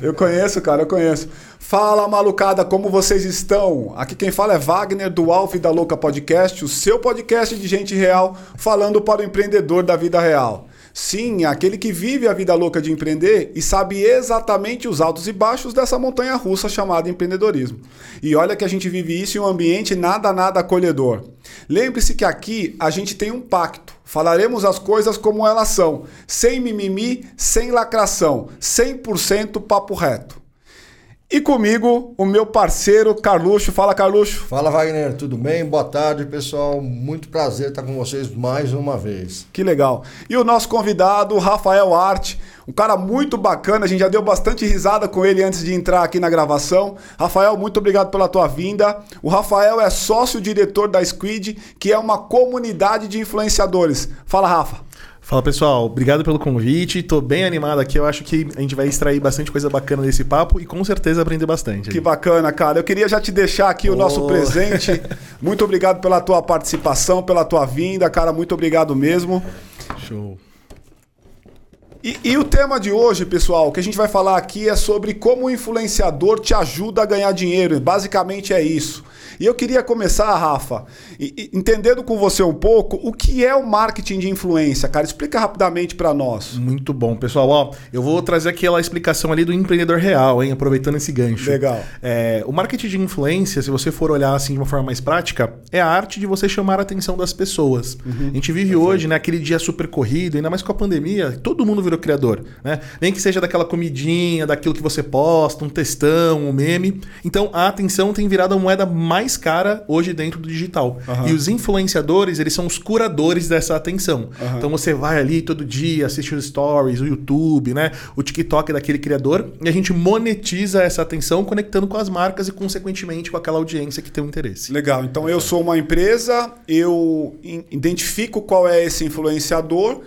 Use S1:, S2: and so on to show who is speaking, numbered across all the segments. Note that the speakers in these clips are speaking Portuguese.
S1: Eu conheço, cara, eu conheço. Fala, malucada, como vocês estão? Aqui quem fala é Wagner do Alf da Louca Podcast, o seu podcast de gente real falando para o empreendedor da vida real. Sim, aquele que vive a vida louca de empreender e sabe exatamente os altos e baixos dessa montanha russa chamada empreendedorismo. E olha que a gente vive isso em um ambiente nada, nada acolhedor. Lembre-se que aqui a gente tem um pacto. Falaremos as coisas como elas são, sem mimimi, sem lacração, 100% papo reto. E comigo, o meu parceiro Carluxo. Fala, Carluxo.
S2: Fala, Wagner. Tudo bem? Boa tarde, pessoal. Muito prazer estar com vocês mais uma vez.
S1: Que legal. E o nosso convidado, Rafael Arte. Um cara muito bacana, a gente já deu bastante risada com ele antes de entrar aqui na gravação. Rafael, muito obrigado pela tua vinda. O Rafael é sócio-diretor da Squid, que é uma comunidade de influenciadores. Fala, Rafa.
S3: Fala pessoal, obrigado pelo convite. Tô bem animado aqui. Eu acho que a gente vai extrair bastante coisa bacana desse papo e com certeza aprender bastante.
S1: Que bacana, cara. Eu queria já te deixar aqui oh. o nosso presente. Muito obrigado pela tua participação, pela tua vinda, cara. Muito obrigado mesmo.
S3: Show.
S1: E, e, o tema de hoje, pessoal, que a gente vai falar aqui é sobre como o influenciador te ajuda a ganhar dinheiro. Basicamente é isso. E eu queria começar, Rafa, entendendo com você um pouco o que é o marketing de influência, cara. Explica rapidamente para nós.
S3: Muito bom, pessoal. Ó, eu vou trazer aquela explicação ali do empreendedor real, hein? Aproveitando esse gancho.
S1: Legal.
S3: É, o marketing de influência, se você for olhar assim de uma forma mais prática, é a arte de você chamar a atenção das pessoas. Uhum. A gente vive hoje, né, aquele dia super corrido, ainda mais com a pandemia, todo mundo virou criador, né? Nem que seja daquela comidinha, daquilo que você posta, um textão, um meme. Então a atenção tem virado a moeda mais mais cara hoje dentro do digital. Uhum. E os influenciadores, eles são os curadores dessa atenção. Uhum. Então você vai ali todo dia, assiste os stories, o YouTube, né? O TikTok daquele criador, e a gente monetiza essa atenção conectando com as marcas e, consequentemente, com aquela audiência que tem um interesse.
S1: Legal. Então eu sou uma empresa, eu identifico qual é esse influenciador,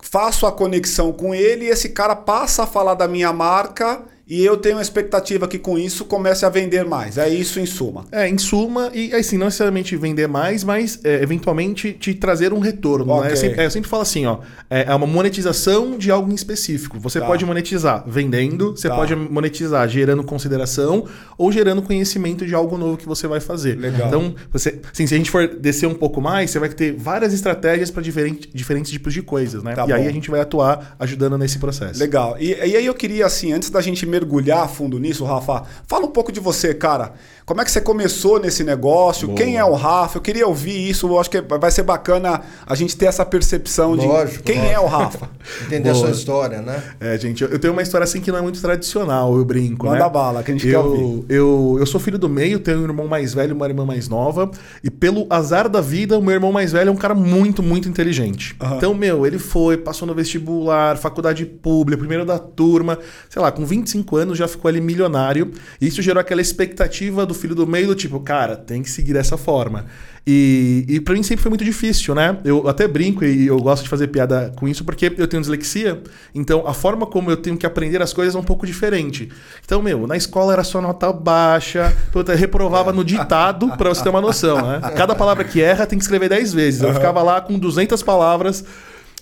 S1: faço a conexão com ele e esse cara passa a falar da minha marca e eu tenho uma expectativa que com isso comece a vender mais. É isso em suma.
S3: É, em suma, e assim, não necessariamente vender mais, mas é, eventualmente te trazer um retorno. Né? Okay. Né? Eu, sempre, é, eu, sempre, falo assim, ó, é, é uma monetização de algo em específico. Você tá. pode monetizar vendendo, você tá. pode monetizar gerando consideração ou gerando conhecimento de algo novo que você vai fazer.
S1: Legal.
S3: Então, você, assim, se a gente for descer um pouco mais, você vai ter várias estratégias para diferente, diferentes tipos de coisas, né? Tá e bom. aí a gente vai atuar ajudando nesse processo.
S1: Legal. E, e aí eu queria, assim, antes da gente mergulhar fundo nisso, Rafa, fala um pouco de você, cara. Como é que você começou nesse negócio? Boa. Quem é o Rafa? Eu queria ouvir isso. Eu acho que vai ser bacana a gente ter essa percepção lógico, de quem lógico. é o Rafa.
S2: Entender Boa. a sua história, né?
S3: É, gente, eu tenho uma história assim que não é muito tradicional, eu brinco.
S1: Manda
S3: né?
S1: bala, que a gente
S3: eu,
S1: quer ouvir.
S3: Eu, eu sou filho do meio, tenho um irmão mais velho e uma irmã mais nova. E pelo azar da vida, o meu irmão mais velho é um cara muito, muito inteligente. Uhum. Então, meu, ele foi, passou no vestibular, faculdade pública, primeiro da turma, sei lá, com 25 anos já ficou ali milionário. E isso gerou aquela expectativa do filho do meio do tipo, cara, tem que seguir dessa forma. E, e para mim sempre foi muito difícil, né? Eu até brinco e eu gosto de fazer piada com isso porque eu tenho dislexia, então a forma como eu tenho que aprender as coisas é um pouco diferente. Então, meu, na escola era só nota baixa, eu reprovava no ditado para você ter uma noção, né? Cada palavra que erra tem que escrever 10 vezes. Eu ficava lá com 200 palavras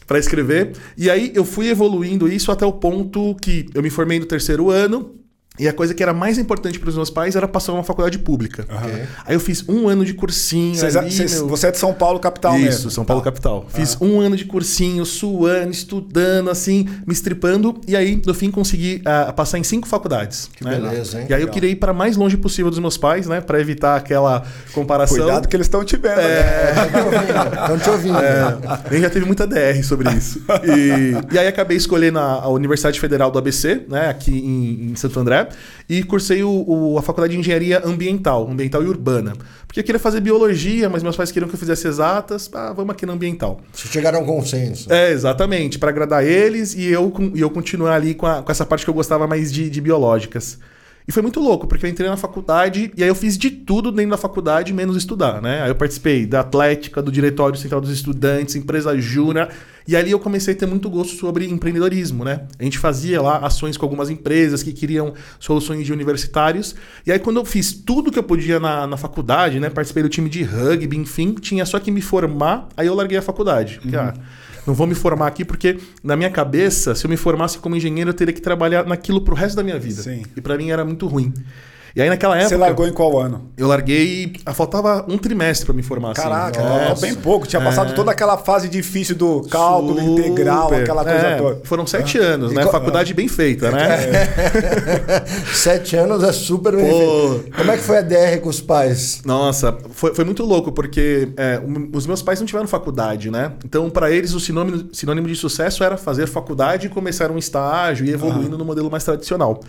S3: para escrever. E aí eu fui evoluindo isso até o ponto que eu me formei no terceiro ano e a coisa que era mais importante para os meus pais era passar uma faculdade pública.
S1: Uhum.
S3: Aí eu fiz um ano de cursinho. Cês,
S1: ali, cês, meu... Você é de São Paulo, capital
S3: Isso,
S1: mesmo.
S3: São Paulo, tá. capital. Fiz um ano de cursinho, suando, estudando, assim, me estripando. E aí, no fim, consegui uh, passar em cinco faculdades.
S2: Que né? beleza, hein?
S3: E aí eu queria ir para mais longe possível dos meus pais, né? Para evitar aquela comparação.
S1: Cuidado que eles estão te vendo. É...
S2: Estão te ouvindo.
S3: É... A gente já teve muita DR sobre isso. E, e aí acabei escolhendo a, a Universidade Federal do ABC, né? Aqui em, em Santo André. E cursei o, o, a faculdade de engenharia ambiental, ambiental e urbana. Porque eu queria fazer biologia, mas meus pais queriam que eu fizesse exatas. Ah, vamos aqui na ambiental.
S2: Chegaram a um consenso.
S3: É, exatamente, para agradar eles e eu, e eu continuar ali com, a, com essa parte que eu gostava mais de, de biológicas. E foi muito louco, porque eu entrei na faculdade e aí eu fiz de tudo dentro da faculdade, menos estudar, né? Aí eu participei da Atlética, do Diretório Central dos Estudantes, empresa Júnior, e ali eu comecei a ter muito gosto sobre empreendedorismo, né? A gente fazia lá ações com algumas empresas que queriam soluções de universitários. E aí quando eu fiz tudo que eu podia na, na faculdade, né? Participei do time de rugby, enfim, tinha só que me formar, aí eu larguei a faculdade. Porque, uhum. ah, não vou me formar aqui porque na minha cabeça, se eu me formasse como engenheiro, eu teria que trabalhar naquilo pro resto da minha vida.
S1: Sim.
S3: E para mim era muito ruim. E aí naquela época.
S1: Você largou em qual ano?
S3: Eu larguei. ah, Faltava um trimestre para me formar. assim.
S1: Caraca,
S3: É.
S1: bem pouco. Tinha passado
S3: É.
S1: toda aquela fase difícil do cálculo
S3: Super.
S1: integral, aquela coisa
S3: É,
S1: toda.
S3: Foram sete anos,
S2: E
S3: né? Faculdade bem feita, né?
S2: Sete anos é super bem feito. Como é que foi a DR com os pais?
S3: Nossa, foi, foi muito louco, porque é, os meus pais não tiveram faculdade, né? Então, para eles, o sinônimo, sinônimo de sucesso era fazer faculdade e começar um estágio e evoluindo no modelo mais tradicional.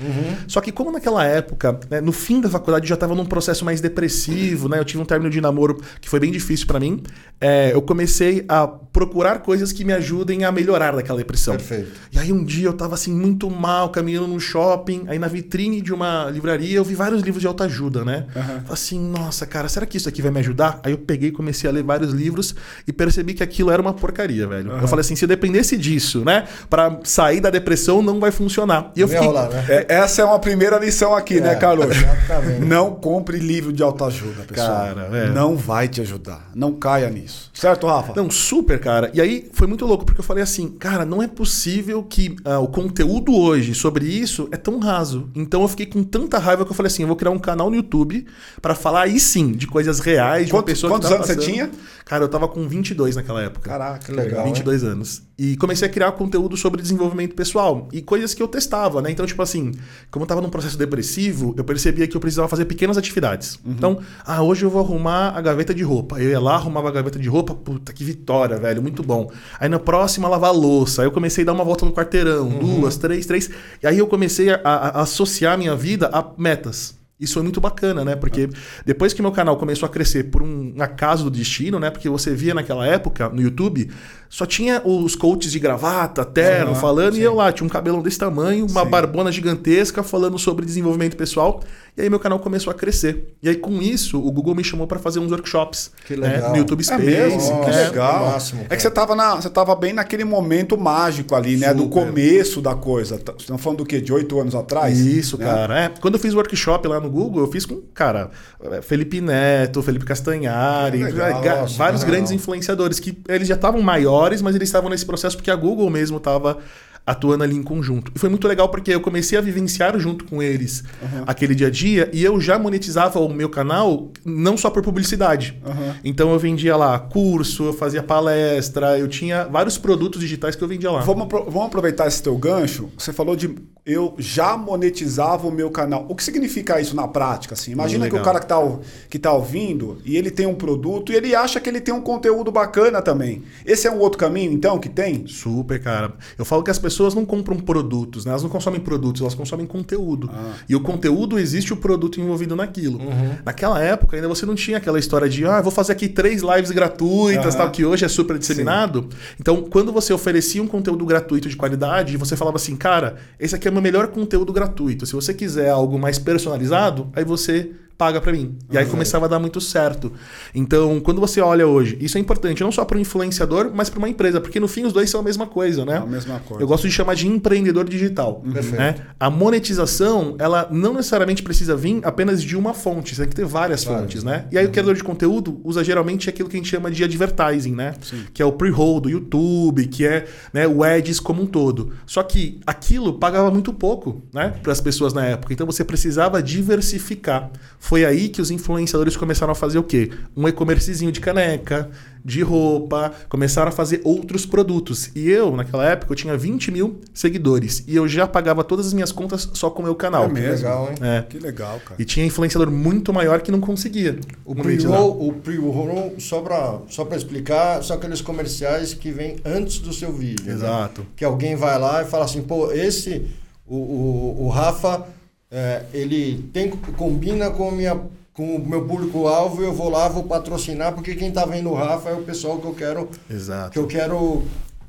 S3: Só que, como naquela época, né, no fim da faculdade, eu já estava num processo mais depressivo, né? Eu tive um término de namoro que foi bem difícil para mim. É, eu comecei a procurar coisas que me ajudem a melhorar daquela depressão.
S2: Perfeito.
S3: E aí um dia eu tava assim muito mal, caminhando no shopping, aí na vitrine de uma livraria eu vi vários livros de autoajuda, né? Falei assim, nossa, cara, será que isso aqui vai me ajudar? Aí eu peguei, comecei a ler vários livros e percebi que aquilo era uma porcaria, velho. Eu falei assim, se eu dependesse disso, né, Pra sair da depressão não vai funcionar. E eu fiquei
S2: rolar, né?
S1: É, essa é uma primeira lição aqui, né,
S2: É,
S1: Carlos?
S2: Exatamente.
S1: Não compre livro de autoajuda, pessoal.
S3: Cara, é.
S1: Não vai te ajudar. Não caia nisso. Certo, Rafa?
S3: Não, super, cara. E aí foi muito louco, porque eu falei assim, cara, não é possível que ah, o conteúdo hoje sobre isso é tão raso. Então eu fiquei com tanta raiva que eu falei assim, eu vou criar um canal no YouTube pra falar aí sim de coisas reais, de uma pessoa
S1: quantos anos você
S3: passando.
S1: tinha?
S3: Cara, eu tava com 22 naquela época.
S1: Caraca,
S2: Que legal.
S3: 22 anos. E comecei a criar conteúdo sobre desenvolvimento pessoal e coisas que eu testava, né? Então, tipo assim, como eu tava num processo depressivo, eu percebia que eu precisava fazer pequenas atividades. Então, ah, hoje eu vou arrumar a gaveta de roupa. Eu ia lá, arrumava a gaveta de roupa, puta, que vitória, velho, muito bom. Aí na próxima, lavar a louça. Aí eu comecei a dar uma volta no quarteirão, duas, três, três. E aí eu comecei a, a- a associar minha vida a metas. Isso foi muito bacana, né? Porque depois que meu canal começou a crescer por um acaso do destino, né? Porque você via naquela época no YouTube, só tinha os coaches de gravata, terno,
S1: Aham,
S3: falando,
S1: sim.
S3: e eu lá tinha um cabelão desse tamanho, uma
S1: Sim.
S3: barbona gigantesca falando sobre desenvolvimento pessoal. E aí meu canal começou a crescer. E aí com isso, o Google me chamou para fazer uns workshops
S2: Que
S3: né,
S2: legal.
S3: no YouTube
S1: É
S3: Space.
S1: mesmo? que
S2: Nossa,
S1: legal.
S2: que máximo,
S1: é que você tava, na, você tava bem naquele momento mágico ali, né? Do
S3: Super.
S1: começo da coisa. Tá- Vocês estão falando do quê? De oito anos atrás?
S3: Isso,
S1: né?
S3: cara. É, quando eu fiz workshop lá no Google, eu fiz com, cara, é, Felipe Neto, Felipe Castanhari,
S1: legal,
S3: é, ga-
S2: nossa,
S3: vários
S2: legal.
S3: grandes influenciadores que eles já estavam maiores, mas eles estavam nesse processo porque a Google mesmo estava atuando ali em conjunto. E foi muito legal porque eu comecei a vivenciar junto com eles aquele dia a dia e eu já monetizava o meu canal não só por publicidade.
S1: Aham.
S3: Então eu vendia lá curso, eu fazia palestra, eu tinha vários produtos digitais que eu vendia lá.
S1: Vamos, vamos aproveitar esse teu gancho. Você falou de eu já monetizava o meu canal. O que significa isso na prática? Assim? Imagina que o cara que tá, ou- que tá ouvindo e ele tem um produto e ele acha que ele tem um conteúdo bacana também. Esse é um outro caminho, então, que tem?
S3: Super, cara. Eu falo que as pessoas não compram produtos, né? Elas não consomem produtos, elas consomem conteúdo.
S1: Ah.
S3: E o conteúdo existe o produto envolvido naquilo.
S1: Uhum.
S3: Naquela época, ainda você não tinha aquela história de, ah, vou fazer aqui três lives gratuitas,
S1: Aham.
S3: tal, que hoje é super disseminado. Então, quando você oferecia um conteúdo gratuito de qualidade, você falava assim, cara, esse aqui é o meu melhor conteúdo gratuito. Se você quiser algo mais personalizado, aí você paga pra mim. E aí começava a dar muito certo. Então, quando você olha hoje, isso é importante não só para o influenciador, mas para uma empresa, porque no fim os dois são a mesma coisa, né?
S1: É a mesma coisa.
S3: Eu gosto de chamar de empreendedor digital.
S2: Perfeito.
S3: Né? A monetização, ela não necessariamente precisa vir apenas de uma fonte, você tem que ter várias
S2: Várias,
S3: fontes, né? E aí o criador de conteúdo usa geralmente aquilo que a gente chama de advertising, né?
S1: Sim.
S3: Que é o pre-roll do YouTube, que é né, o ads como um todo. Só que aquilo pagava muito pouco, né? Para as pessoas na época. Então você precisava diversificar. Foi aí que os influenciadores começaram a fazer o quê? Um e-commercezinho de caneca, de roupa, começaram a fazer outros produtos. E eu, naquela época, eu tinha 20 mil seguidores. E eu já pagava todas as minhas contas só com o meu canal.
S1: É mesmo?
S2: Legal, hein?
S3: É.
S1: Que legal, cara.
S3: E tinha influenciador muito maior que não conseguia.
S2: O pre-roll, o pre-roll, só para só pra explicar, são aqueles comerciais que vêm antes do seu vídeo. né?
S3: Exato.
S2: Que alguém vai lá e fala assim, pô, esse, o, o, o Rafa, é, ele tem, combina com, minha, com o meu público-alvo, eu vou lá, vou patrocinar, porque quem tá vendo o Rafa é o pessoal que eu quero,
S3: Exato.
S2: que eu quero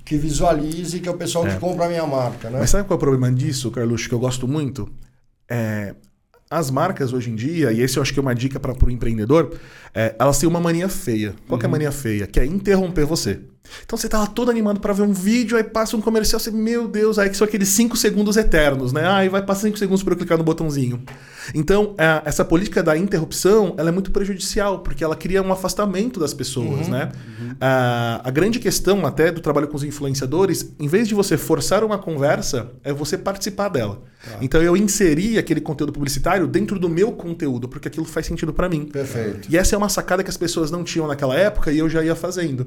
S2: que visualize, que é o pessoal
S3: É.
S2: que compra a minha marca, né?
S3: Mas sabe qual é o problema disso, Carluxo, que eu gosto muito? É, as marcas hoje em dia, e esse eu acho que é uma dica para o empreendedor, é, elas têm uma mania feia. Qual que é a mania feia? Que é interromper você. Então você tá lá todo animado para ver um vídeo, aí passa um comercial, você, meu Deus, aí que são aqueles 5 segundos eternos, né? Aí vai passar 5 segundos para eu clicar no botãozinho. Então, a, essa política da interrupção, ela é muito prejudicial, porque ela cria um afastamento das pessoas, uhum, né? Uhum. A, a grande questão até do trabalho com os influenciadores, em vez de você forçar uma conversa, é você participar dela. Tá. Então eu inseri aquele conteúdo publicitário dentro do meu conteúdo, porque aquilo faz sentido para mim.
S2: Perfeito.
S3: E essa é uma sacada que as pessoas não tinham naquela época e eu já ia fazendo.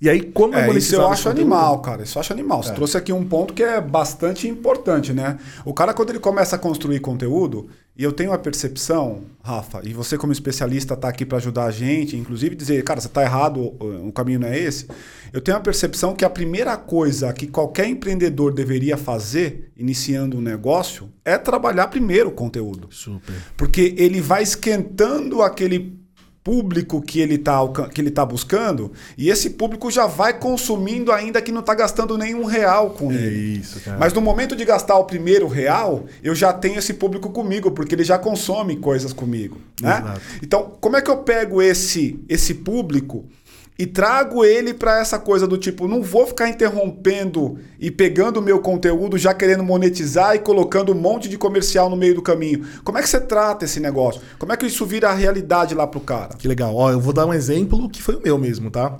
S3: E aí, como
S1: é, isso eu acho animal, cara. Isso eu acho animal. Você é. trouxe aqui um ponto que é bastante importante, né? O cara, quando ele começa a construir conteúdo, e eu tenho a percepção, Rafa, e você como especialista está aqui para ajudar a gente, inclusive dizer, cara, você está errado, o caminho não é esse. Eu tenho a percepção que a primeira coisa que qualquer empreendedor deveria fazer, iniciando um negócio, é trabalhar primeiro o conteúdo.
S3: Super.
S1: Porque ele vai esquentando aquele público que ele está que ele tá buscando e esse público já vai consumindo ainda que não está gastando nenhum real com
S3: é
S1: ele.
S3: Isso, cara.
S1: Mas no momento de gastar o primeiro real, eu já tenho esse público comigo, porque ele já consome coisas comigo. Né? Exato. Então, como é que eu pego esse, esse público e trago ele para essa coisa do tipo, não vou ficar interrompendo e pegando o meu conteúdo, já querendo monetizar e colocando um monte de comercial no meio do caminho. Como é que você trata esse negócio? Como é que isso vira a realidade lá pro cara?
S3: Que legal. Ó, eu vou dar um exemplo que foi o meu mesmo, tá?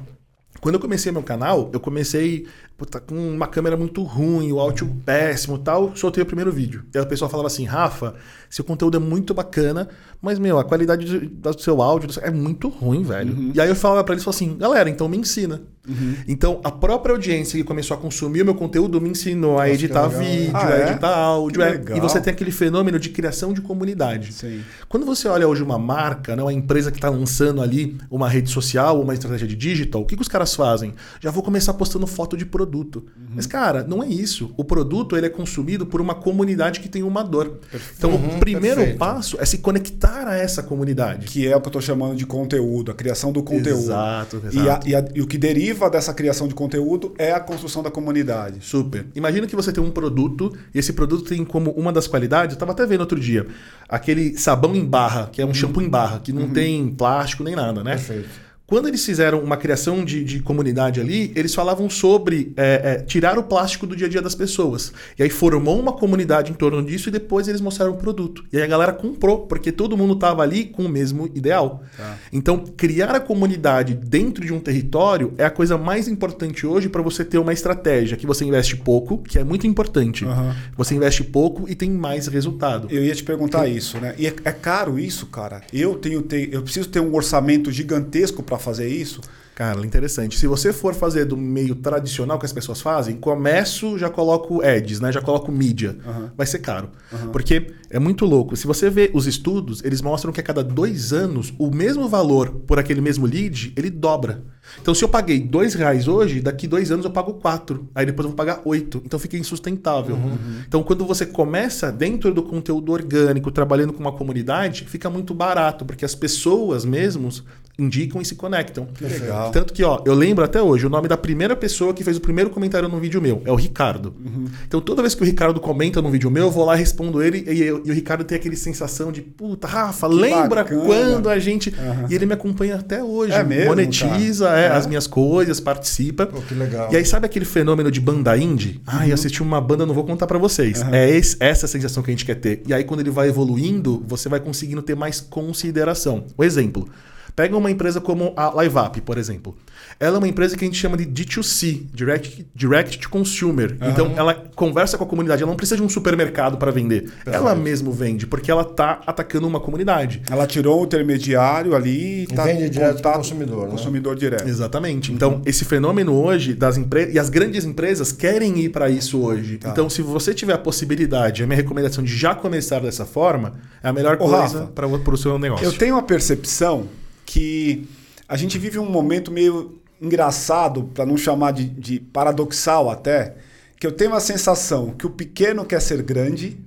S3: Quando eu comecei meu canal, eu comecei tá com uma câmera muito ruim, o áudio péssimo tal, soltei o primeiro vídeo. E a pessoa falava assim, Rafa, seu conteúdo é muito bacana, mas, meu, a qualidade do seu áudio é muito ruim, velho. Uhum. E aí eu falava para eles assim, galera, então me ensina. Uhum. Então, a própria audiência que começou a consumir o meu conteúdo me ensinou a editar vídeo, ah, a é? editar áudio. É. E você tem aquele fenômeno de criação de comunidade.
S1: Sim.
S3: Quando você olha hoje uma marca, né, uma empresa que está lançando ali uma rede social, uma estratégia de digital, o que, que os caras fazem? Já vou começar postando foto de produto. Uhum. Mas, cara, não é isso. O produto ele é consumido por uma comunidade que tem uma dor. Perfeito. Então, uhum, o primeiro perfeito. passo é se conectar a essa comunidade.
S1: Que é o que eu estou chamando de conteúdo, a criação do conteúdo.
S3: Exato, exato.
S1: E, a, e, a, e o que deriva dessa criação de conteúdo é a construção da comunidade.
S3: Super. Imagina que você tem um produto e esse produto tem como uma das qualidades, eu estava até vendo outro dia, aquele sabão em barra, que é um uhum. shampoo em barra, que não uhum. tem plástico nem nada, né?
S1: Perfeito.
S3: Quando eles fizeram uma criação de, de comunidade ali, eles falavam sobre é, é, tirar o plástico do dia a dia das pessoas. E aí formou uma comunidade em torno disso e depois eles mostraram o produto. E aí a galera comprou, porque todo mundo estava ali com o mesmo ideal. Tá. Então, criar a comunidade dentro de um território é a coisa mais importante hoje para você ter uma estratégia que você investe pouco, que é muito importante. Uhum. Você investe pouco e tem mais resultado.
S1: Eu ia te perguntar isso, né? E é, é caro isso, cara? Eu tenho, eu preciso ter um orçamento gigantesco para fazer isso?
S3: Cara, interessante. Se você for fazer do meio tradicional que as pessoas fazem, começo, já coloco ads, né? Já coloco mídia. Uhum. Vai ser caro. Uhum. Porque é muito louco. Se você vê os estudos, eles mostram que a cada dois anos, o mesmo valor por aquele mesmo lead, ele dobra. Então, se eu paguei dois reais hoje, daqui dois anos eu pago quatro. Aí depois eu vou pagar oito. Então fica insustentável. Uhum. Então, quando você começa dentro do conteúdo orgânico, trabalhando com uma comunidade, fica muito barato, porque as pessoas mesmos indicam e se conectam.
S1: Legal.
S3: Tanto que, ó, eu lembro até hoje, o nome da primeira pessoa que fez o primeiro comentário no vídeo meu é o Ricardo. Uhum. Então, toda vez que o Ricardo comenta no vídeo meu, eu vou lá, respondo ele e, eu, e o Ricardo tem aquele sensação de, puta, Rafa, que lembra bacana. quando a gente. Uhum. E ele me acompanha até hoje.
S1: É mesmo,
S3: monetiza é. as minhas coisas, participa.
S2: Pô, que legal.
S3: E aí, sabe aquele fenômeno de banda indie? Ah, eu assisti uma banda, não vou contar para vocês. Uhum. É esse, essa sensação que a gente quer ter. E aí, quando ele vai evoluindo, você vai conseguindo ter mais consideração. O exemplo. Pega uma empresa como a LiveUp, por exemplo. Ela é uma empresa que a gente chama de D2C, Direct, direct to Consumer. Uhum. Então, ela conversa com a comunidade. Ela não precisa de um supermercado para vender. Ela mesmo vende, porque ela está atacando uma comunidade.
S1: Ela tirou o intermediário ali
S2: e está vende direto para o consumidor. Né?
S1: Consumidor direto.
S3: Exatamente. Então, uhum. esse fenômeno hoje das empresas... E as grandes empresas querem ir para isso hoje. Tá. Então, se você tiver a possibilidade, a minha recomendação de já começar dessa forma, é a melhor Ô, coisa para o seu negócio.
S1: Eu tenho a percepção que a gente vive um momento meio engraçado, para não chamar de, de, paradoxal até, que eu tenho a sensação que o pequeno quer ser grande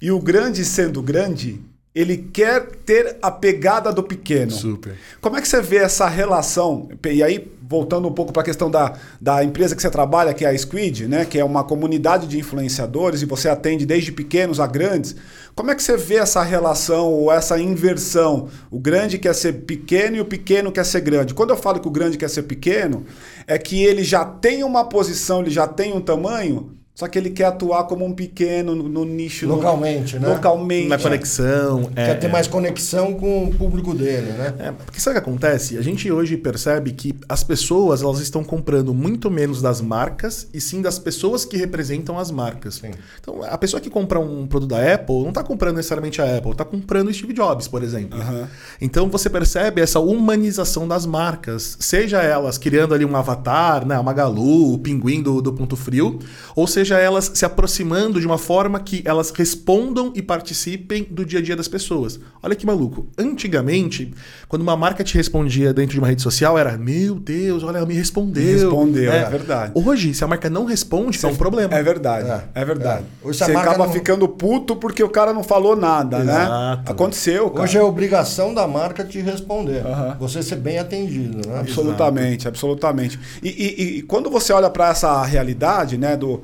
S1: e o grande sendo grande ele quer ter a pegada do pequeno.
S3: Super.
S1: Como é que você vê essa relação? E aí, voltando um pouco para a questão da, da empresa que você trabalha, que é a Squid, né? que é uma comunidade de influenciadores e você atende desde pequenos a grandes. Como é que você vê essa relação ou essa inversão? O grande quer ser pequeno e o pequeno quer ser grande. Quando eu falo que o grande quer ser pequeno, é que ele já tem uma posição, ele já tem um tamanho, só que ele quer atuar como um pequeno no, no nicho.
S2: Localmente,
S1: no,
S2: né?
S1: Localmente.
S3: Na conexão.
S2: Quer
S3: é,
S2: ter mais conexão com o público dele, né?
S3: É, porque sabe o que acontece? A gente hoje percebe que as pessoas elas estão comprando muito menos das marcas e sim das pessoas que representam as marcas.
S2: Sim.
S3: Então, a pessoa que compra um produto da Apple não está comprando necessariamente a Apple, está comprando o Steve Jobs, por exemplo.
S1: Aham.
S3: Então você percebe essa humanização das marcas, seja elas criando ali um avatar, né, a Magalu, o pinguim do, do Ponto Frio, ou seja elas se aproximando de uma forma que elas respondam e participem do dia a dia das pessoas. Olha que maluco. Antigamente, quando uma marca te respondia dentro de uma rede social, era meu Deus, olha, ela me respondeu.
S1: Me respondeu, é verdade.
S3: Hoje, se a marca não responde, é um problema.
S1: É verdade, é,
S2: É.
S1: verdade.
S2: É. Hoje,
S1: Você
S2: marca
S1: acaba
S2: não-
S1: ficando puto porque o cara não falou nada, né?
S3: Exato.
S1: Aconteceu, cara.
S2: Hoje é obrigação da marca te responder. Você ser bem atendido, né?
S1: Absolutamente, absolutamente. E, e- e quando você olha para essa realidade, né, do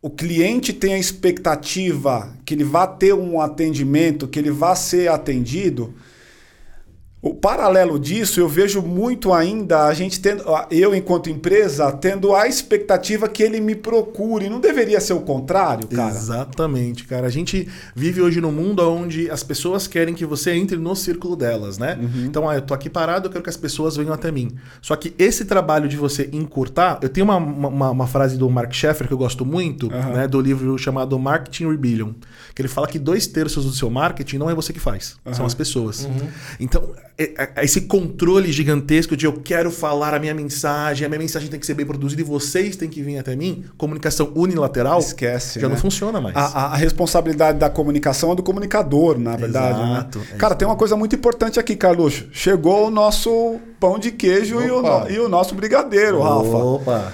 S1: o cliente tem a expectativa que ele vá ter um atendimento, que ele vá ser atendido. O paralelo disso, eu vejo muito ainda a gente tendo, eu enquanto empresa, tendo a expectativa que ele me procure. Não deveria ser o contrário, cara?
S3: Exatamente, cara. A gente vive hoje num mundo onde as pessoas querem que você entre no círculo delas, né?
S1: Uhum.
S3: Então, ah, eu tô aqui parado, eu quero que as pessoas venham até mim. Só que esse trabalho de você encurtar, eu tenho uma, uma, uma frase do Mark Sheffer que eu gosto muito,
S1: Aham.
S3: né? Do livro chamado Marketing Rebellion, que ele fala que dois terços do seu marketing não é você que faz, são as pessoas. Então, é- é- esse controle gigantesco de eu quero falar a minha mensagem, a minha mensagem tem que ser bem produzida e vocês têm que vir até mim, comunicação unilateral,
S1: Esquece.
S3: já
S1: né?
S3: não funciona mais.
S1: A, a- a responsabilidade da comunicação é do comunicador, na verdade.
S3: Exato,
S1: né?
S3: é
S1: Cara, tem uma coisa muito importante aqui, Carluxo. Chegou o nosso pão de queijo e o, e o nosso brigadeiro, Rafa.
S3: Opa!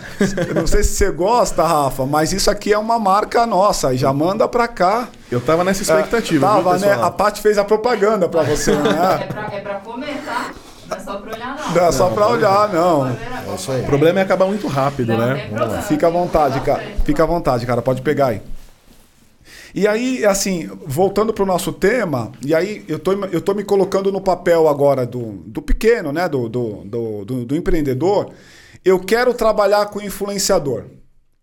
S1: Eu não sei se você gosta, Rafa, mas isso aqui é uma marca nossa. Já manda pra cá.
S3: Eu tava nessa expectativa.
S1: Tava,
S3: viu,
S1: né? A Paty fez a propaganda pra você,
S4: É
S1: né?
S4: pra, é pra comer, tá? Não é só pra olhar, não.
S1: Não é só pra olhar, não.
S2: É isso aí.
S3: O problema é acabar muito rápido,
S4: Não
S3: né?
S1: Fica à vontade, cara. Fica à vontade, cara. Pode pegar aí. E aí, assim, voltando para o nosso tema, e aí eu tô, eu tô me colocando no papel agora do, do pequeno, né? Do, do, do, do- do empreendedor. Eu quero trabalhar com influenciador.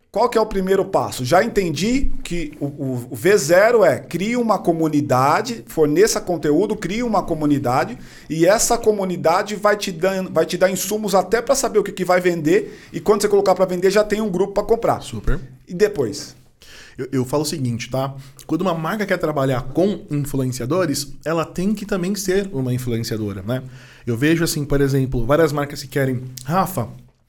S1: Qual que é o primeiro passo? Já entendi que o, o- o V0 é crie uma comunidade, forneça conteúdo, crie uma comunidade e essa comunidade vai te dar, vai te dar insumos até para saber o que, que vai vender e quando você colocar para vender já tem um grupo para comprar.
S3: Super.
S1: E depois?
S3: Eu, eu falo o seguinte, tá? Quando uma marca quer trabalhar com influenciadores, ela tem que também ser uma influenciadora, né? Eu vejo, assim, por exemplo, várias marcas que querem, Rafa,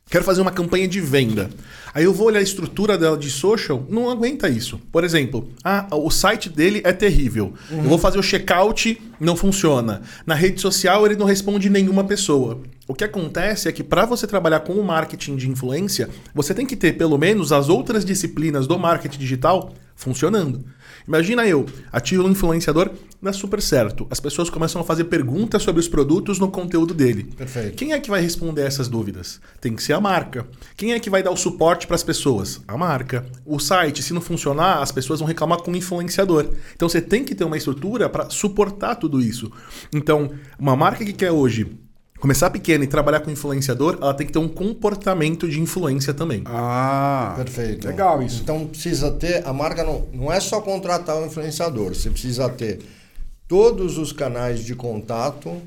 S3: quero fazer uma campanha de venda. Aí eu vou olhar a estrutura dela de social, não aguenta isso. Por exemplo, ah, o site dele é terrível. Eu vou fazer o checkout, não funciona. Na rede social ele não responde nenhuma pessoa. O que acontece é que para você trabalhar com o marketing de influência, você tem que ter pelo menos as outras disciplinas do marketing digital funcionando. Imagina eu, ativo um influenciador, dá super certo. As pessoas começam a fazer perguntas sobre os produtos no conteúdo dele.
S2: Perfeito.
S3: Quem é que vai responder essas dúvidas? Tem que ser a marca. Quem é que vai dar o suporte para as pessoas? A marca. O site, se não funcionar, as pessoas vão reclamar com o influenciador. Então você tem que ter uma estrutura para suportar tudo isso. Então, uma marca que quer hoje começar pequena e trabalhar com influenciador, ela tem que ter um comportamento de influência também.
S1: Ah,
S2: Perfeito.
S1: Legal isso.
S2: Então precisa ter, a marca não, não é só contratar o influenciador, você precisa ter todos os canais de contato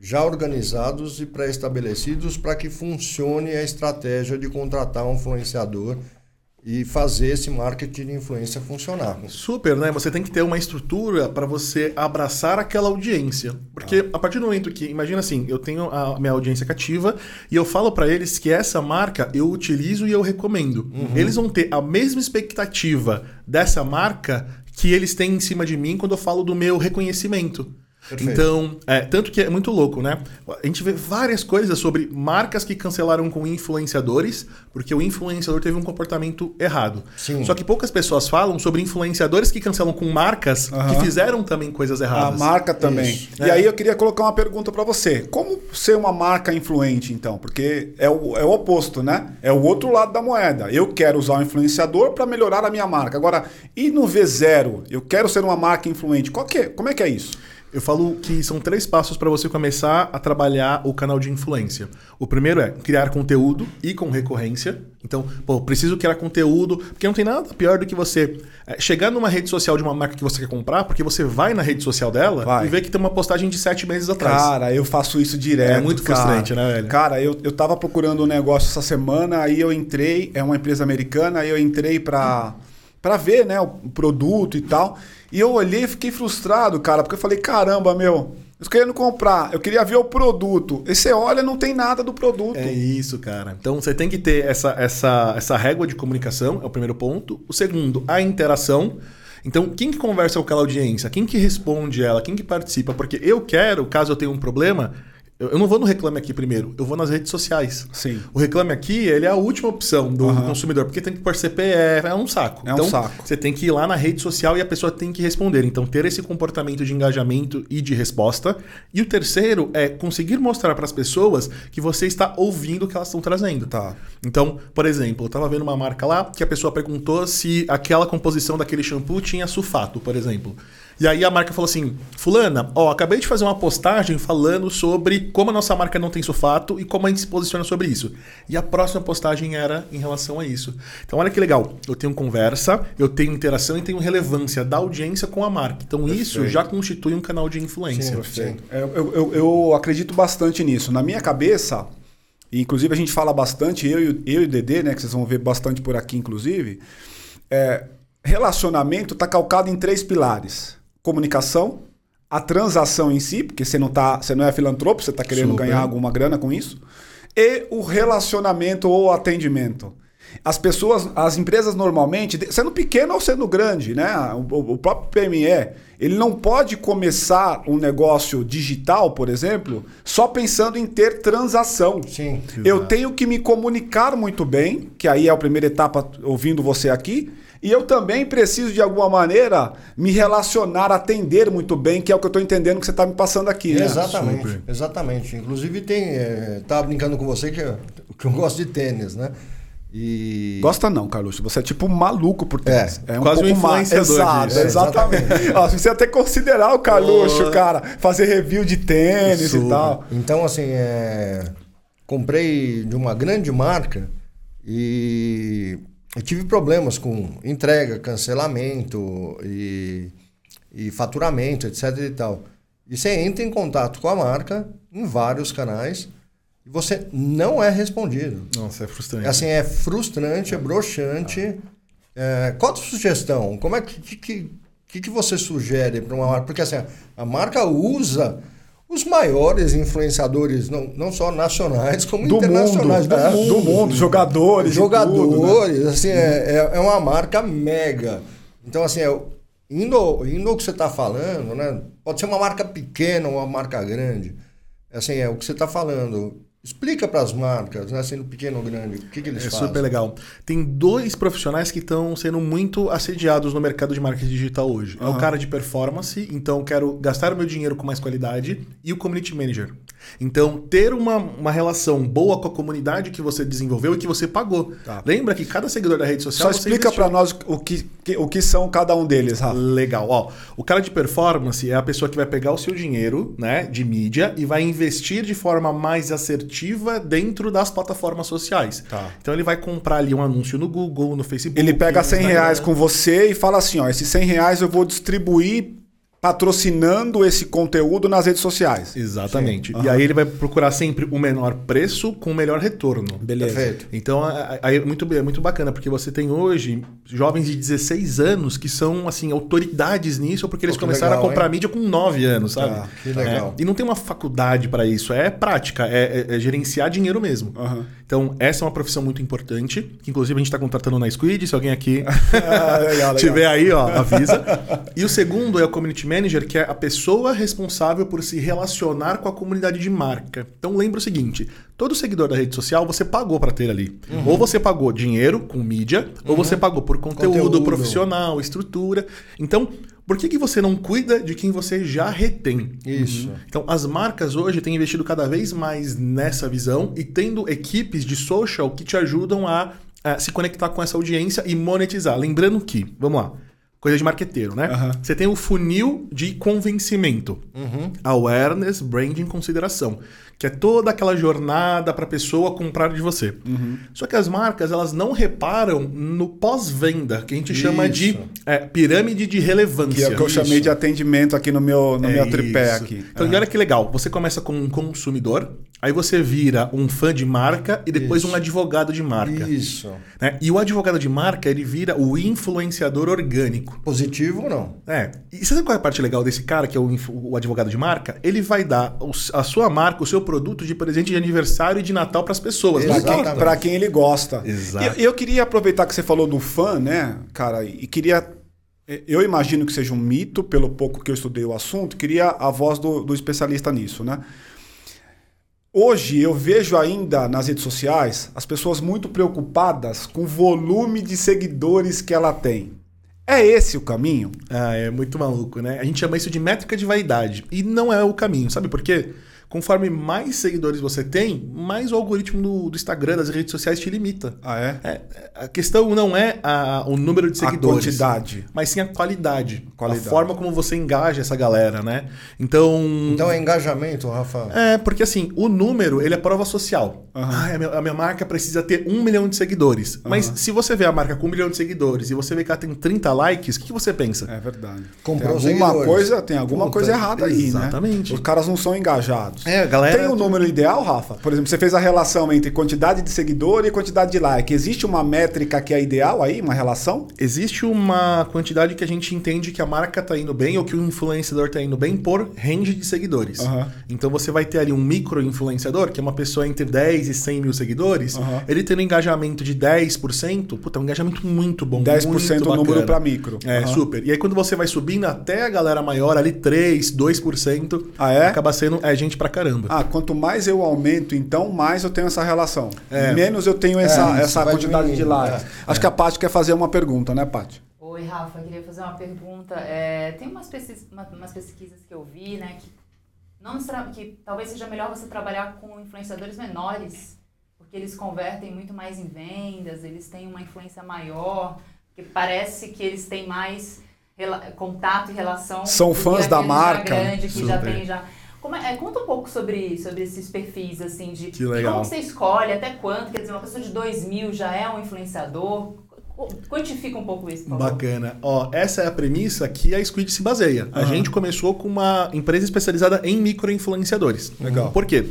S2: já organizados e pré-estabelecidos para que funcione a estratégia de contratar um influenciador e fazer esse marketing de influência funcionar.
S3: Super, né? Você tem que ter uma estrutura para você abraçar aquela audiência. Porque a partir do momento que, imagina assim, eu tenho a minha audiência cativa e eu falo para eles que essa marca eu utilizo e eu recomendo. Eles vão ter a mesma expectativa dessa marca que eles têm em cima de mim quando eu falo do meu reconhecimento.
S2: Perfeito.
S3: Então, é, tanto que é muito louco, né? A gente vê várias coisas sobre marcas que cancelaram com influenciadores, porque o influenciador teve um comportamento errado.
S2: Sim.
S3: Só que poucas pessoas falam sobre influenciadores que cancelam com marcas que fizeram também coisas
S1: A
S3: erradas.
S1: marca também.
S2: Isso.
S1: E aí eu queria colocar uma pergunta pra você. Como ser uma marca influente, então? Porque é o, é o oposto, né? É o outro lado da moeda. Eu quero usar o influenciador para melhorar a minha marca. Agora, e no V0? Eu quero ser uma marca influente. Qual que é? Como é que é isso?
S3: Eu falo que são três passos para você começar a trabalhar o canal de influência. O primeiro é criar conteúdo e com recorrência. Então, pô, preciso criar conteúdo, porque não tem nada pior do que você é, chegar numa rede social de uma marca que você quer comprar, porque você vai na rede social dela
S1: Vai.
S3: e vê que tem uma postagem de sete meses atrás.
S1: Cara, eu faço isso direto.
S3: É muito
S1: cara.
S3: frustrante, né, velho?
S1: Cara, eu, eu tava procurando um negócio essa semana, aí eu entrei, é uma empresa americana, aí eu entrei pra, pra ver, né, o produto e tal. E eu olhei e fiquei frustrado, cara, porque eu falei, caramba, meu, eu querendo comprar, eu queria ver o produto. E você olha, não tem nada do produto.
S3: É isso, cara. Então você tem que ter essa, essa, essa régua de comunicação, é o primeiro ponto. O segundo, a interação. Então, quem que conversa com aquela audiência? Quem que responde ela? Quem que participa? Porque eu quero, caso eu tenha um problema, eu não vou no Reclame Aqui primeiro, eu vou nas redes sociais.
S1: Sim.
S3: O Reclame Aqui, ele é a última opção do, do consumidor, porque tem que pôr CPF, é um saco.
S1: É um
S3: então,
S1: saco.
S3: você tem que ir lá na rede social e a pessoa tem que responder. Então, ter esse comportamento de engajamento e de resposta. E o terceiro é conseguir mostrar para as pessoas que você está ouvindo o que elas estão trazendo.
S1: Tá.
S3: Então, por exemplo, eu tava vendo uma marca lá que a pessoa perguntou se aquela composição daquele shampoo tinha sulfato, por exemplo. E aí a marca falou assim: Fulana, ó, acabei de fazer uma postagem falando sobre como a nossa marca não tem sulfato e como a gente se posiciona sobre isso. E a próxima postagem era em relação a isso. Então, olha que legal. Eu tenho conversa, eu tenho interação e tenho relevância da audiência com a marca. Então, isso
S1: Perfeito.
S3: já constitui um canal de influência.
S2: Sim, sim.
S1: É, Eu, eu- eu acredito bastante nisso. Na minha cabeça, inclusive a gente fala bastante, eu, e o- eu e o Dedê, né, que vocês vão ver bastante por aqui, inclusive, é, relacionamento está calcado em três pilares: comunicação, a transação em si, porque você não, tá, você não é filantropo, você está querendo
S3: Super.
S1: ganhar alguma grana com isso, e o relacionamento ou atendimento. As pessoas, as empresas normalmente, sendo pequeno ou sendo grande, né? O, o próprio PME, ele não pode começar um negócio digital, por exemplo, só pensando em ter transação.
S2: Sim.
S1: Eu tenho que me comunicar muito bem, que aí é a primeira etapa ouvindo você aqui, e eu também preciso de alguma maneira me relacionar, atender muito bem, que é o que eu estou entendendo que você está me passando aqui. né?
S2: Exatamente,
S3: Super.
S2: exatamente. Inclusive tem, é, tava brincando com você que eu, que eu gosto de tênis, né? E
S1: Gosta não, Carluxo. Você é tipo maluco por tênis. É, um
S3: quase um
S1: pouco mais.
S3: influenciador
S1: Exato,
S3: disso.
S2: É,
S1: exatamente. Ó, você até considerar o Carluxo, cara, fazer review de tênis e
S3: Super.
S1: tal.
S2: Então, assim, é, comprei de uma grande marca e eu tive problemas com entrega, cancelamento e, e faturamento, etc e tal. E você entra em contato com a marca em vários canais e você não é respondido.
S3: Nossa, é frustrante.
S2: Assim, é frustrante, é broxante. É, qual a tua sugestão? Como é que, que, que, que você sugere para uma marca? Porque assim, a marca usa os maiores influenciadores, não, não só nacionais, como
S1: Do mundo,
S2: internacionais.
S1: é, do mundo, jogadores. e
S2: Jogadores,
S1: tudo, né?
S2: assim, é, é, é uma marca mega. Então, assim, é, indo, indo ao que você está falando, né? Pode ser uma marca pequena ou uma marca grande. Assim, é o que você está falando. Explica para as marcas, né? Sendo pequeno ou grande, o que, que eles
S3: É
S2: fazem.
S3: super legal. Tem dois profissionais que estão sendo muito assediados no mercado de marketing digital hoje. É o cara de performance, então eu quero gastar o meu dinheiro com mais qualidade, e o community manager. Então, ter uma, uma relação boa com a comunidade que você desenvolveu e que você pagou.
S1: Tá.
S3: Lembra que cada seguidor da rede social.
S1: Só explica para nós o que, o que são cada um deles, Rafa.
S3: Legal, ó. O cara de performance é a pessoa que vai pegar o seu dinheiro, né, de mídia e vai investir de forma mais assertiva dentro das plataformas sociais.
S1: Tá.
S3: Então ele vai comprar ali um anúncio no Google, no Facebook.
S1: Ele pega
S3: no
S1: 100
S3: Instagram.
S1: reais com você e fala assim: ó, esses 100 reais eu vou distribuir patrocinando esse conteúdo nas redes sociais.
S3: Exatamente.
S1: Sim.
S3: E aí ele vai procurar sempre o menor preço com o melhor retorno.
S1: Beleza.
S2: Perfeito.
S3: Então aí é muito, é muito bacana, porque você tem hoje jovens de 16 anos que são assim autoridades nisso, porque eles
S2: Pô,
S3: começaram
S2: legal,
S3: a comprar
S2: hein?
S3: mídia com 9 anos, sabe?
S1: Tá,
S2: que legal.
S3: É, e não tem uma faculdade para isso, é prática, é, é- é gerenciar dinheiro mesmo.
S1: Aham.
S3: Então, essa é uma profissão muito importante, que inclusive a gente está contratando na Squid, se alguém aqui
S1: Ah, legal, legal.
S3: tiver aí, ó, avisa. E o segundo é o Community Manager, que é a pessoa responsável por se relacionar com a comunidade de marca. Então, lembra o seguinte, todo seguidor da rede social você pagou para ter ali. Ou você pagou dinheiro com mídia, ou você pagou por conteúdo,
S2: Conteúdo.
S3: profissional, estrutura. Então, por que, que você não cuida de quem você já retém?
S2: Isso.
S3: Então, as marcas hoje têm investido cada vez mais nessa visão e tendo equipes de social que te ajudam a, a se conectar com essa audiência e monetizar. Lembrando que, vamos lá, coisa de marqueteiro, né?
S1: Aham.
S3: Você tem o funil de convencimento. Awareness, branding, consideração. Que é toda aquela jornada para a pessoa comprar de você. Só que as marcas, elas não reparam no pós-venda, que a gente chama de
S2: Isso.
S3: é, pirâmide de relevância.
S1: Que é o que eu chamei de atendimento aqui no meu, no
S3: É
S1: meu tripé
S3: isso.
S1: aqui.
S3: Então, e olha que legal. Você começa como um consumidor, aí você vira um fã de marca e depois
S2: Isso.
S3: um advogado de marca.
S2: Isso.
S3: né? E o advogado de marca, ele vira o influenciador orgânico.
S2: Positivo ou não?
S3: É. E você sabe qual é a parte legal desse cara, que é o, o advogado de marca? Ele vai dar a sua marca, o seu produto de presente de aniversário e de Natal para as pessoas.
S1: Pra
S3: Não
S1: quem, quem ele gosta.
S3: Exato.
S1: Eu, eu queria aproveitar que você falou do fã, né, cara, e queria. Eu imagino que seja um mito, pelo pouco que eu estudei o assunto, queria a voz do, do especialista nisso, né? Hoje eu vejo ainda nas redes sociais as pessoas muito preocupadas com o volume de seguidores que ela tem. É esse o caminho?
S3: Ah, é muito maluco, né? A gente chama isso de métrica de vaidade. E não é o caminho, sabe por quê? Conforme mais seguidores você tem, mais o algoritmo do, do Instagram, das redes sociais te limita.
S1: Ah, é?
S3: É, a questão não é a- o número de seguidores.
S1: A quantidade.
S3: Mas sim a qualidade.
S1: Qualidade.
S3: A forma como você engaja essa galera, né? Então.
S2: Então é engajamento, Rafa.
S3: É, porque assim, o número, ele é prova social.
S1: Aham.
S3: Ah, a, minha, a minha marca precisa ter um milhão de seguidores. Mas se você vê a marca com um milhão de seguidores e você vê que ela tem 30 likes, o que, que você pensa?
S1: É verdade.
S2: Comprou
S1: tem alguma
S2: seguidores.
S1: coisa, tem alguma
S2: Puta,
S1: coisa errada aí,
S3: exatamente.
S1: né? Os caras não são engajados.
S3: É, galera-
S1: Tem um número ideal, Rafa? Por exemplo, você fez a relação entre quantidade de seguidor e quantidade de like. Existe uma métrica que é ideal aí, uma relação?
S3: Existe uma quantidade que a gente entende que a marca tá indo bem ou que o influenciador tá indo bem por range de seguidores.
S1: Aham.
S3: Então você vai ter ali um micro influenciador, que é uma pessoa entre 10 e 100 mil seguidores,
S1: Aham.
S3: ele tendo um engajamento de 10%, puta, é um engajamento muito bom.
S1: 10%
S3: muito
S1: o número para micro.
S3: É,
S1: Aham.
S3: super. E aí quando você vai subindo até a galera maior, ali 3, 2%,
S1: Ah, é?
S3: acaba sendo é gente pra caramba.
S1: Ah, quanto mais eu aumento, então, mais eu tenho essa relação.
S3: É.
S1: Menos eu tenho essa,
S2: isso,
S1: essa quantidade de likes.
S2: é.
S1: Acho que a Paty quer fazer uma pergunta, né, Paty?
S4: Oi, Rafa, eu queria fazer uma pergunta. É, tem umas, pesquis- uma- umas pesquisas que eu vi, né, que, não que talvez seja melhor você trabalhar com influenciadores menores, porque eles convertem muito mais em vendas, eles têm uma influência maior, porque parece que eles têm mais contato e relação.
S1: São
S4: que
S1: fãs da
S4: já
S1: marca.
S4: grande que já
S3: Super.
S4: tem já. Como é, é, conta um pouco sobre, sobre esses perfis, assim, de
S3: Que legal.
S4: como você escolhe, até quanto, quer dizer, uma pessoa de 2 mil já é um influenciador? Quantifica um pouco isso, por favor.
S3: Bacana. Ó, essa é a premissa que a Squid se baseia. A
S1: Aham.
S3: gente começou com uma empresa especializada em micro-influenciadores.
S1: Legal.
S3: Por quê?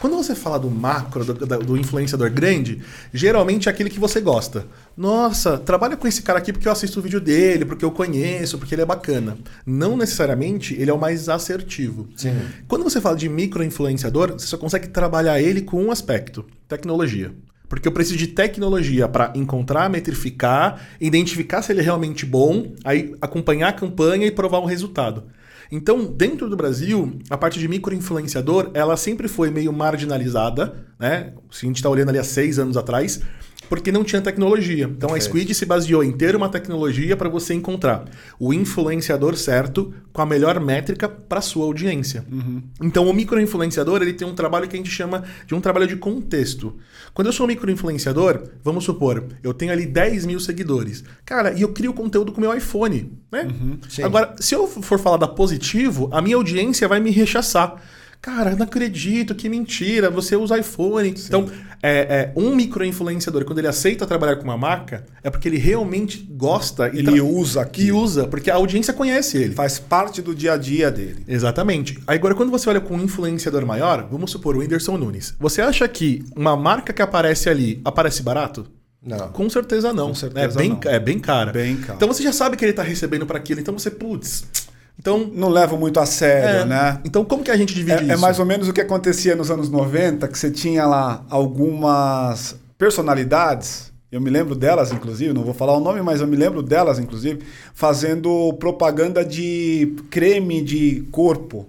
S3: Quando você fala do macro, do, do influenciador grande, geralmente é aquele que você gosta. Nossa, trabalha com esse cara aqui porque eu assisto o vídeo dele, porque eu conheço, porque ele é bacana. Não necessariamente ele é o mais assertivo.
S2: Sim.
S3: Quando você fala de micro-influenciador, você só consegue trabalhar ele com um aspecto: tecnologia. Porque eu preciso de tecnologia para encontrar, metrificar, identificar se ele é realmente bom, aí acompanhar a campanha e provar um resultado. Então, dentro do Brasil, a parte de micro-influenciador, ela sempre foi meio marginalizada, né? Se a gente está olhando ali há seis anos atrás, porque não tinha tecnologia. Então a. Squid se baseou em ter uma tecnologia para você encontrar o influenciador certo com a melhor métrica para sua audiência. Então o microinfluenciador ele tem um trabalho que a gente chama de um trabalho de contexto. Quando eu sou um microinfluenciador, vamos supor, eu tenho ali 10 mil seguidores. Cara, e eu crio conteúdo com o meu iPhone, né?
S2: Sim.
S3: Agora, se eu for falar da positivo, a minha audiência vai me rechaçar. Cara, não acredito, que mentira, você usa iPhone. Então, é, é, um microinfluenciador, quando ele aceita trabalhar com uma marca, é porque ele realmente gosta e,
S1: Ele usa
S3: e
S1: aqui.
S3: usa, porque a audiência conhece ele.
S1: Faz parte do dia a dia dele.
S3: Exatamente. Aí, Agora, quando você olha com um influenciador maior, vamos supor o Whindersson Nunes. Você acha que uma marca que aparece ali aparece barato?
S2: Não.
S3: Com certeza não.
S1: Com certeza
S3: é bem,
S1: não.
S3: É bem cara.
S1: Bem caro.
S3: Então você já sabe que ele tá recebendo para aquilo. Então você, putz, Então,
S1: Não levam muito a sério,
S3: é,
S1: né?
S3: então como que a gente divide
S1: É,
S3: isso?
S1: é mais ou menos o que acontecia nos anos 90, que você tinha lá algumas personalidades, eu me lembro delas, inclusive, não vou falar o nome, mas eu me lembro delas, inclusive, fazendo propaganda de creme de corpo.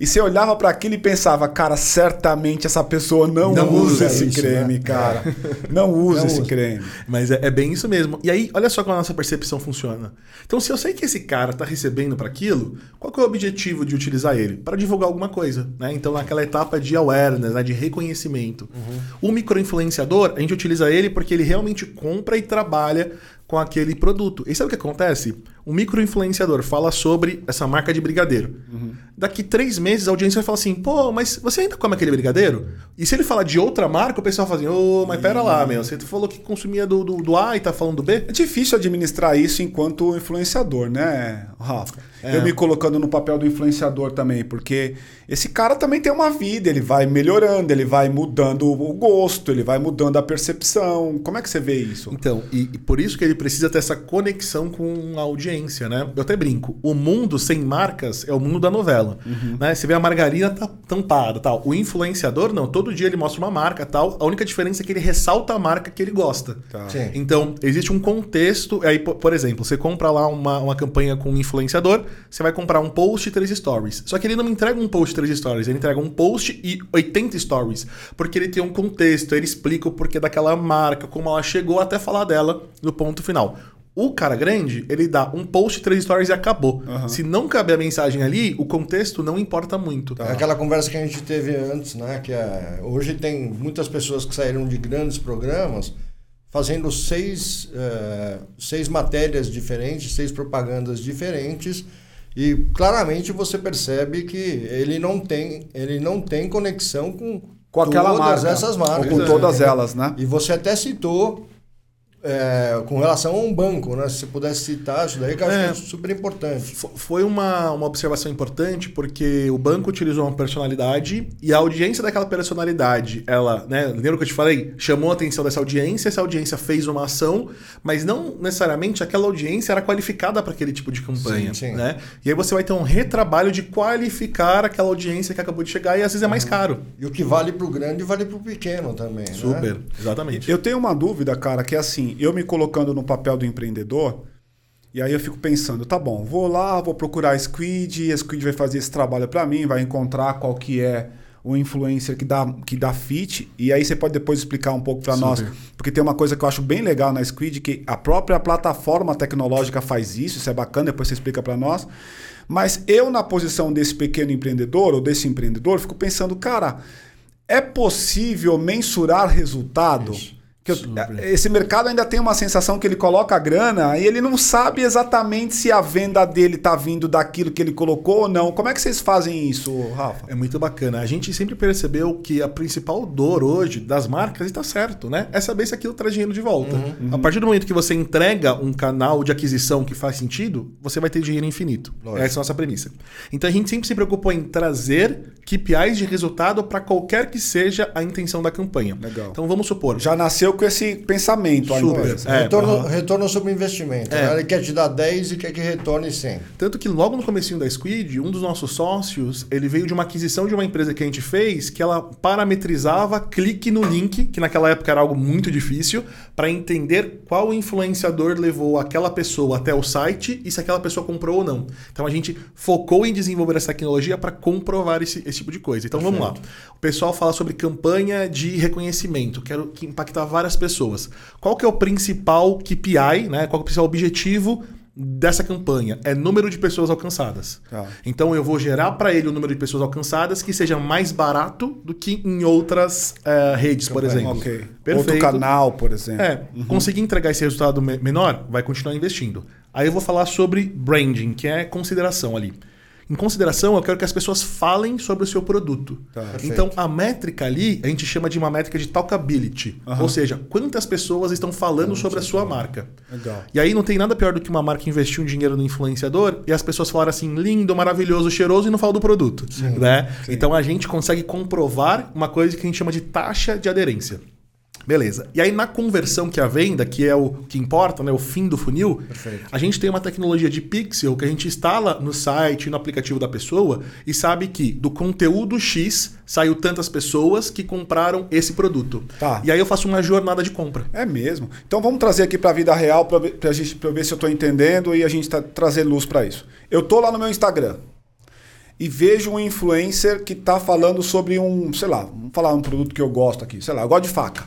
S1: E você olhava para aquilo e pensava, cara, certamente essa pessoa não,
S2: Não
S1: usa
S2: usa
S1: esse
S2: isso,
S1: creme,
S2: né?
S1: cara. Não usa
S2: Não
S1: esse
S2: usa.
S1: creme.
S3: Mas é, é bem isso mesmo. E aí, olha só como a nossa percepção funciona. Então, se eu sei que esse cara tá recebendo para aquilo, qual é o objetivo de utilizar ele? Para divulgar alguma coisa, né? Então, naquela etapa de awareness, né? de reconhecimento. O microinfluenciador, a gente utiliza ele porque ele realmente compra e trabalha com aquele produto. E sabe o que acontece? O microinfluenciador fala sobre essa marca de brigadeiro. Daqui três meses a audiência vai falar assim: pô, mas você ainda come aquele brigadeiro? E se ele falar de outra marca, o pessoal fala assim: ô, mas pera lá, meu, você falou que consumia do, do, do A e tá falando do B?
S1: É difícil administrar isso enquanto influenciador, né, Rafa?
S3: É.
S1: Eu me colocando no papel do influenciador também, porque esse cara também tem uma vida, ele vai melhorando, ele vai mudando o gosto, ele vai mudando a percepção. Como é que você vê isso?
S3: Então, e, e por isso que ele precisa ter essa conexão com a audiência, né? Eu até brinco, o mundo sem marcas é o mundo da novela, né? Você vê a margarina tá tampada, tal. O influenciador não, todo dia ele mostra uma marca, tal. A única diferença é que ele ressalta a marca que ele gosta.
S1: Tá.
S2: Sim.
S3: Então, existe um contexto. Aí, po- por exemplo, você compra lá uma, uma campanha com um influenciador, você vai comprar um post e três stories. Só que ele não me entrega um post e três stories, ele entrega um post e 80 stories. Porque ele tem um contexto, ele explica o porquê daquela marca, como ela chegou até falar dela no ponto final. O cara grande, ele dá um post, três stories e acabou. Se não caber a mensagem ali, o contexto não importa muito.
S2: É Aquela conversa que a gente teve antes, né? Que é, hoje tem muitas pessoas que saíram de grandes programas fazendo seis, eh, seis matérias diferentes, seis propagandas diferentes. E claramente você percebe que ele não tem, ele não tem conexão com,
S1: Com aquela
S2: todas
S1: marca.
S2: essas marcas.
S1: Ou com todas elas, né?
S2: E você até citou é, com relação a um banco, né? Se você pudesse citar isso daí, que eu acho
S3: É.
S2: que é super importante.
S3: Fo- Foi uma, uma observação importante porque o banco utilizou uma personalidade e a audiência daquela personalidade, ela, né, lembra que eu te falei? Chamou a atenção dessa audiência, essa audiência fez uma ação, mas não necessariamente aquela audiência era qualificada para aquele tipo de campanha,
S2: Sim, sim.
S3: né? E aí você vai ter um retrabalho de qualificar aquela audiência que acabou de chegar e às vezes é mais caro.
S2: E o que vale para o grande vale para o pequeno também. né?
S3: Super, exatamente.
S1: Eu tenho uma dúvida, cara, que é assim, eu me colocando no papel do empreendedor, e aí eu fico pensando, tá bom, vou lá, vou procurar a Squid, a Squid vai fazer esse trabalho para mim, vai encontrar qual que é o influencer que dá, que dá fit, e aí você pode depois explicar um pouco para nós, porque tem uma coisa que eu acho bem legal na Squid, que a própria plataforma tecnológica faz isso, isso é bacana, depois você explica para nós. Mas eu, na posição desse pequeno empreendedor ou desse empreendedor, fico pensando, cara, é possível mensurar resultado? Eu- esse mercado ainda tem uma sensação que ele coloca a grana e ele não sabe exatamente se a venda dele tá vindo daquilo que ele colocou ou não. Como é que vocês fazem isso, Rafa?
S3: É muito bacana. A gente sempre percebeu que a principal dor hoje das marcas está certo, né? É saber se aquilo traz dinheiro de volta. A partir do momento que você entrega um canal de aquisição que faz sentido, você vai ter dinheiro infinito.
S2: Lógico.
S3: Essa é a nossa premissa. Então a gente sempre se preocupou em trazer KPIs de resultado para qualquer que seja a intenção da campanha.
S1: Legal.
S3: Então vamos supor.
S1: Já nasceu com esse pensamento.
S3: Super. É,
S2: retorno,
S3: aham.
S2: retorno sobre investimento.
S3: É.
S2: né? Ele quer te dar 10 e quer que retorne 100.
S3: Tanto que logo no comecinho da Squid, um dos nossos sócios, ele veio de uma aquisição de uma empresa que a gente fez, que ela parametrizava clique no link, que naquela época era algo muito difícil, para entender qual influenciador levou aquela pessoa até o site e se aquela pessoa comprou ou não. Então a gente focou em desenvolver essa tecnologia para comprovar esse, esse tipo de coisa. Então vamos lá. O pessoal fala sobre campanha de reconhecimento, quero que impactar várias pessoas. Qual que é o principal KPI, né? Qual é o principal objetivo dessa campanha é número de pessoas alcançadas.
S1: Tá.
S3: Então eu vou gerar para ele o número de pessoas alcançadas que seja mais barato do que em outras eh, redes, por exemplo.
S1: Ok.
S3: Perfeito.
S1: Outro canal, por exemplo.
S3: É, conseguir entregar esse resultado me- menor, vai continuar investindo. Aí eu vou falar sobre branding, que é consideração ali. Em consideração, eu quero que as pessoas falem sobre o seu produto.
S1: Tá.
S3: Então, a métrica ali, a gente chama de uma métrica de talkability. Ou seja, quantas pessoas estão falando sobre a sua marca.
S1: Legal.
S3: E aí não tem nada pior do que uma marca investir um dinheiro no influenciador e as pessoas falarem assim, lindo, maravilhoso, cheiroso e não falam do produto. né? Então a gente consegue comprovar uma coisa que a gente chama de taxa de aderência. Beleza. E aí na conversão que é a venda, que é o que importa, né, o fim do funil,
S2: Perfeito.
S3: a gente tem uma tecnologia de pixel que a gente instala no site, no aplicativo da pessoa e sabe que do conteúdo X saiu tantas pessoas que compraram esse produto.
S1: Tá.
S3: E aí eu faço uma jornada de compra.
S1: É mesmo. Então vamos trazer aqui para a vida real para pra gente pra ver se eu estou entendendo e a gente tá trazer luz para isso. Eu tô lá no meu Instagram e vejo um influencer que tá falando sobre um, sei lá, vamos falar um produto que eu gosto aqui, sei lá, eu gosto de faca.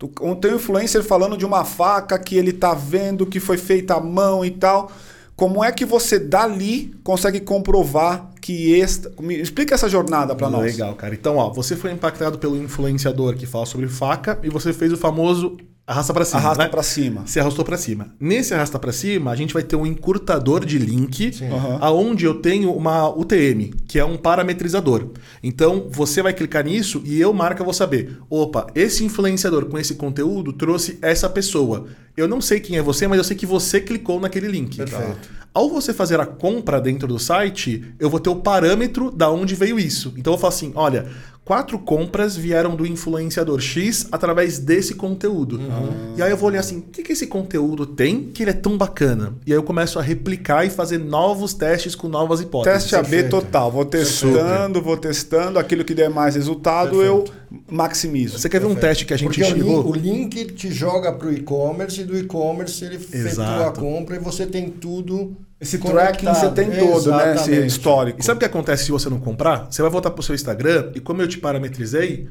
S1: Tu- Tem um influencer falando de uma faca que ele tá vendo que foi feita à mão e tal. Como é que você dali consegue comprovar que esta. Me explica essa jornada para nós.
S3: Legal, cara. Então, ó, você foi impactado pelo influenciador que fala sobre faca e você fez o famoso arrasta pra cima.
S1: Arrasta
S3: né?
S1: pra cima.
S3: Se arrastou pra cima. Nesse arrasta pra cima, a gente vai ter um encurtador de link,
S1: Aham.
S3: aonde eu tenho uma UTM, que é um parametrizador. Então, você vai clicar nisso e eu, marca, vou saber. Opa, esse influenciador com esse conteúdo trouxe essa pessoa. Eu não sei quem é você, mas eu sei que você clicou naquele link.
S2: Perfeito.
S3: Ao você fazer a compra dentro do site, eu vou ter o parâmetro da onde veio isso. Então eu falo assim, olha, quatro compras vieram do influenciador X através desse conteúdo.
S1: Uhum.
S3: E aí eu vou olhar assim, o que, que esse conteúdo tem que ele é tão bacana? E aí eu começo a replicar e fazer novos testes com novas hipóteses.
S1: Teste AB
S2: Perfeito.
S1: total. Vou testando, vou testando. Aquilo que der mais resultado, eu maximizo.
S3: Você quer ver um teste que a gente
S2: Porque o
S3: chegou?
S2: link, o link te joga para o e-commerce e do e-commerce ele efetua a
S3: Exato.
S2: compra e você tem tudo.
S1: Esse tracking você tem todo, né? Esse histórico.
S3: E sabe o que acontece se você não comprar? Você vai voltar pro seu Instagram e como eu te parametrizei,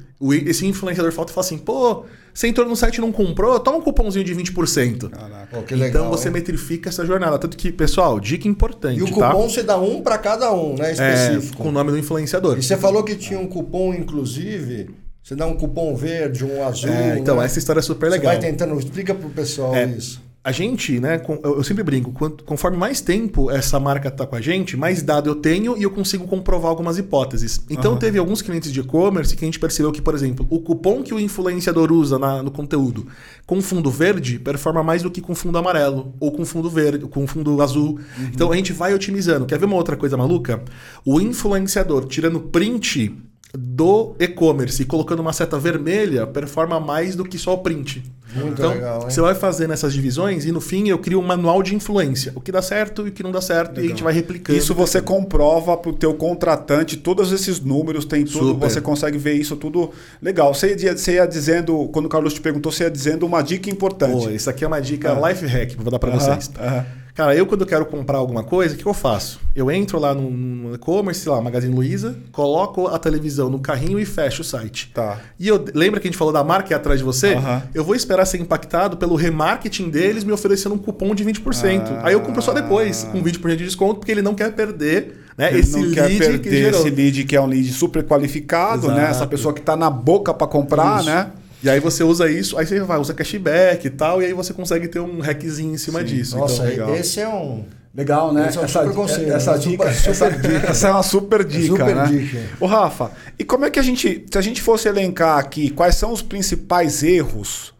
S3: esse influenciador falta e fala assim, pô, você entrou no site e não comprou, toma um cupomzinho de 20%.
S1: Caraca.
S2: Que legal,
S3: então você
S2: hein?
S3: metrifica essa jornada. Tanto que, pessoal, dica importante,
S2: E o
S3: tá?
S2: cupom você dá um para cada um, né?
S3: É,
S2: Específico.
S3: com o nome do influenciador.
S2: E você falou que tinha um cupom, inclusive. Você dá um cupom verde, um azul.
S3: É, então,
S2: né?
S3: essa história é super
S2: Você
S3: legal.
S2: vai tentando. Explica pro pessoal
S3: É,
S2: isso.
S3: A gente, né, eu sempre brinco, conforme mais tempo essa marca tá com a gente, mais dado eu tenho e eu consigo comprovar algumas hipóteses. Então teve alguns clientes de e-commerce que a gente percebeu que, por exemplo, o cupom que o influenciador usa na- no conteúdo com fundo verde performa mais do que com fundo amarelo ou com fundo verde, com fundo azul. Então a gente vai otimizando. Quer ver uma outra coisa maluca? O influenciador tirando print do e-commerce e colocando uma seta vermelha performa mais do que só o print.
S2: Muito
S3: então,
S2: legal,
S3: você vai fazendo essas divisões e no fim eu crio um manual de influência. O que dá certo e o que não dá certo. E a gente vai replicando.
S1: Isso você comprova pro teu contratante, todos esses números, tem tudo,
S3: Super.
S1: você consegue ver isso tudo legal. Você ia, você ia dizendo, quando o Carlos te perguntou, você ia dizendo uma dica importante.
S3: Pô, isso aqui é uma dica
S1: Ah.
S3: life hack vou dar
S1: Aham,
S3: vocês.
S1: aham.
S3: Cara, eu quando quero comprar alguma coisa, o que eu faço? Eu entro lá no, no e-commerce, sei lá, Magazine Luiza, coloco a televisão no carrinho e fecho o site.
S1: Tá.
S3: E eu lembra que a gente falou da marca que é atrás de você? Eu vou esperar ser impactado pelo remarketing deles me oferecendo um cupom de 20%.
S1: Ah.
S3: Aí eu compro só depois, com 20% de desconto, porque ele não quer perder né,
S1: Ele
S3: esse
S1: não
S3: lead
S1: quer
S3: que
S1: perder
S3: gerou.
S1: esse lead que é um lead super qualificado, né?
S3: Exato.
S1: Essa pessoa que tá na boca para comprar,
S3: Isso.
S1: né?
S3: E aí você usa isso, aí você vai, usa cashback e tal, e aí você consegue ter um hackzinho em cima disso.
S2: Nossa,
S3: então,
S1: legal.
S2: esse é um.
S1: Legal, né?
S2: Esse é um
S1: essa,
S2: super conselho,
S1: essa
S2: né?
S1: dica,
S2: Super-
S1: essa,
S2: super dica.
S1: essa é uma super dica,
S2: super
S1: né?
S2: dica.
S1: Ô Rafa, e como é que a gente, se a gente fosse elencar aqui, quais são os principais erros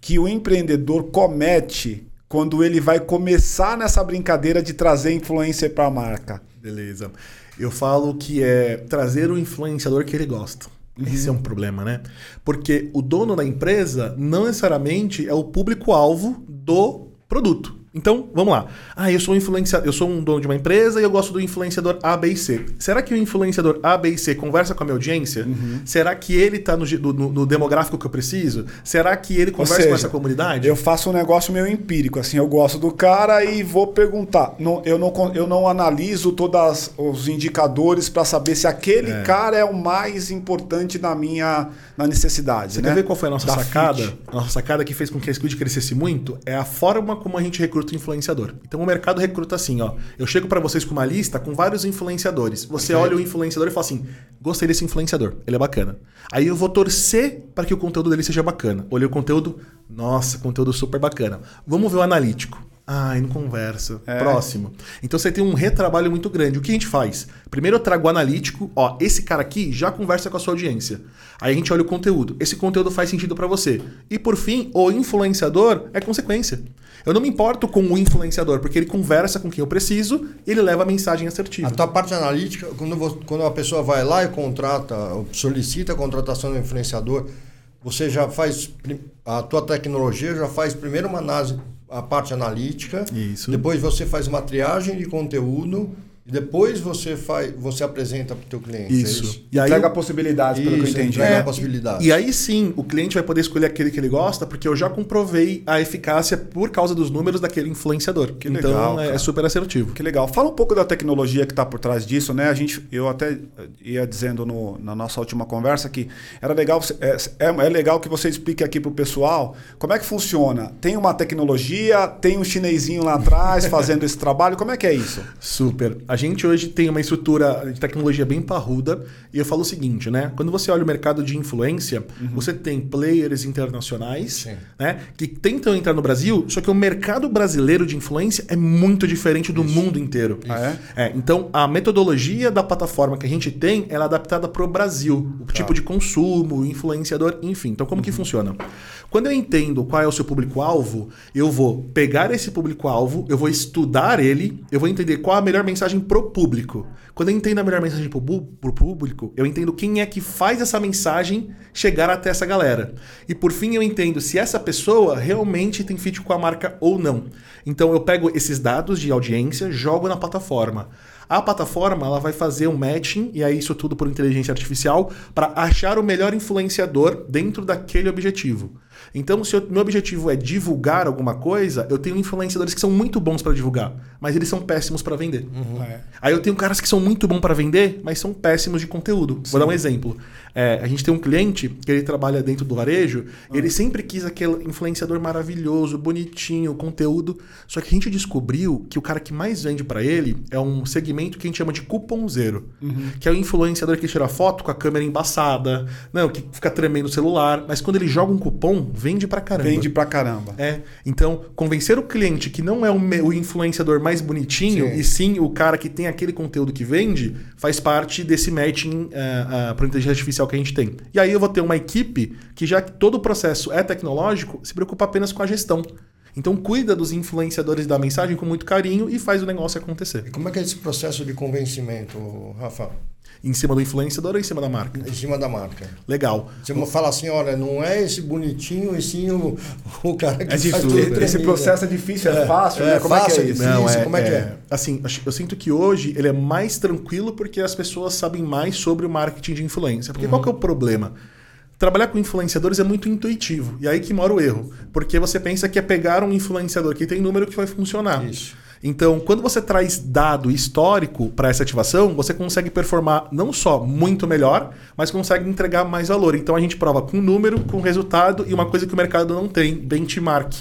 S1: que o empreendedor comete quando ele vai começar nessa brincadeira de trazer influencer para a marca?
S3: Beleza. Eu falo que é trazer o influenciador que ele gosta. Esse é um problema, né? Porque o dono da empresa não necessariamente é o público-alvo do produto. Então, vamos lá. Ah, eu sou um influenciador, eu sou um dono de uma empresa e eu gosto do influenciador A, B e C. Será que o influenciador A, B e C conversa com a minha audiência? Será que ele está no, no- no demográfico que eu preciso? Será que ele conversa com
S1: seja,
S3: essa comunidade?
S1: Eu faço um negócio meio empírico, assim, eu gosto do cara e vou perguntar. Não, eu, não, eu não analiso todos os indicadores para saber se aquele cara é o mais importante na minha na necessidade.
S3: Você
S1: né?
S3: quer ver qual foi a nossa
S1: Da
S3: sacada?
S1: fit.
S3: A nossa sacada que fez com que a Squid crescesse muito é a forma como a gente recruta o influenciador. Então o mercado recruta assim, ó. Eu chego pra vocês com uma lista com vários influenciadores. Você olha o influenciador e fala assim: gostei desse influenciador, ele é bacana. Aí eu vou torcer para que o conteúdo dele seja bacana. Olhei o conteúdo, nossa, conteúdo super bacana. Vamos ver o analítico. Ai, não conversa.
S1: É.
S3: Próximo. Então você tem um retrabalho muito grande. O que a gente faz? Primeiro eu trago o analítico, ó, esse cara aqui já conversa com a sua audiência. Aí a gente olha o conteúdo. Esse conteúdo faz sentido para você. E por fim, o influenciador é consequência. Eu não me importo com o influenciador, porque ele conversa com quem eu preciso e ele leva a mensagem assertiva.
S2: A tua parte analítica, quando, vo- quando a pessoa vai lá e contrata, solicita a contratação do influenciador, você já faz a tua tecnologia já faz primeiro uma análise a parte analítica,
S3: Isso.
S2: depois você faz uma triagem de conteúdo e depois você faz você apresenta para o teu cliente. é
S3: Isso. E aí,
S1: Entrega possibilidades, pelo que eu
S2: Isso,
S1: entendi.
S2: entrega
S1: né?
S2: a possibilidade.
S3: E aí sim, o cliente vai poder escolher aquele que ele gosta, porque eu já comprovei a eficácia por causa dos números daquele influenciador.
S1: Que
S3: então
S1: legal,
S3: é- é, super assertivo.
S1: Que legal. Fala um pouco da tecnologia que está por trás disso, né? A gente, eu até ia dizendo no- na nossa última conversa que era legal, é, é, é legal que você explique aqui para o pessoal como é que funciona. Tem uma tecnologia, tem um chinesinho lá atrás fazendo esse trabalho. Como é que é isso?
S3: Super. A gente hoje tem uma estrutura de tecnologia bem parruda e eu falo o seguinte, né? Quando você olha o mercado de influência, você tem players internacionais,
S2: Sim.
S3: né, que tentam entrar no Brasil, só que o mercado brasileiro de influência é muito diferente do mundo inteiro.
S1: Ah,
S3: É, então a metodologia da plataforma que a gente tem, ela é adaptada para o Brasil, o tipo de consumo, o influenciador, enfim. Então como que funciona? Quando eu entendo qual é o seu público-alvo, eu vou pegar esse público-alvo, eu vou estudar ele, eu vou entender qual a melhor mensagem pro público. Quando eu entendo a melhor mensagem pro, pro público, eu entendo quem é que faz essa mensagem chegar até essa galera. E por fim, eu entendo se essa pessoa realmente tem fit com a marca ou não. Então eu pego esses dados de audiência, jogo na plataforma. A plataforma ela vai fazer um matching, e aí isso tudo por inteligência artificial, para achar o melhor influenciador dentro daquele objetivo. Então, se o meu objetivo é divulgar alguma coisa, eu tenho influenciadores que são muito bons para divulgar, mas eles são péssimos para vender.
S1: É.
S3: Aí eu tenho caras que são muito bons para vender, mas são péssimos de conteúdo. Vou dar um exemplo. É, a gente tem um cliente que ele trabalha dentro do varejo, ele sempre quis aquele influenciador maravilhoso, bonitinho, conteúdo. Só que a gente descobriu que o cara que mais vende para ele é um segmento que a gente chama de cuponzeiro, que é o influenciador que tira foto com a câmera embaçada, não, que fica tremendo o celular, mas quando ele joga um cupom, vende pra caramba.
S1: Vende pra caramba.
S3: É, então convencer o cliente que não é o, o influenciador mais bonitinho
S2: Sim.
S3: e sim o cara que tem aquele conteúdo que vende faz parte desse matching uh, para inteligência artificial que a gente tem. E aí eu vou ter uma equipe que já que todo o processo é tecnológico, se preocupa apenas com a gestão. Então cuida dos influenciadores da mensagem com muito carinho e faz o negócio acontecer.
S2: E como é que é esse processo de convencimento, Rafa?
S3: Em cima do influenciador ou em cima da marca?
S2: Em cima da marca.
S3: Legal.
S2: Você fala assim, olha, não é esse bonitinho e sim o, o cara que
S1: É
S2: faz tudo
S1: Esse processo é difícil, é,
S2: É,
S1: fácil,
S2: é
S1: né? Como é
S2: fácil,
S1: que é
S2: é
S1: isso?
S2: difícil. como é que é?
S3: Assim, acho- eu sinto que hoje ele é mais tranquilo porque as pessoas sabem mais sobre o marketing de influência. Porque qual que é o problema? Trabalhar com influenciadores é muito intuitivo. E aí que mora o erro. Porque você pensa que é pegar um influenciador que tem número que vai funcionar.
S2: Isso.
S3: Então, quando você traz dado histórico para essa ativação, você consegue performar não só muito melhor, mas consegue entregar mais valor. Então a gente prova com número, com resultado e uma coisa que o mercado não tem, benchmark.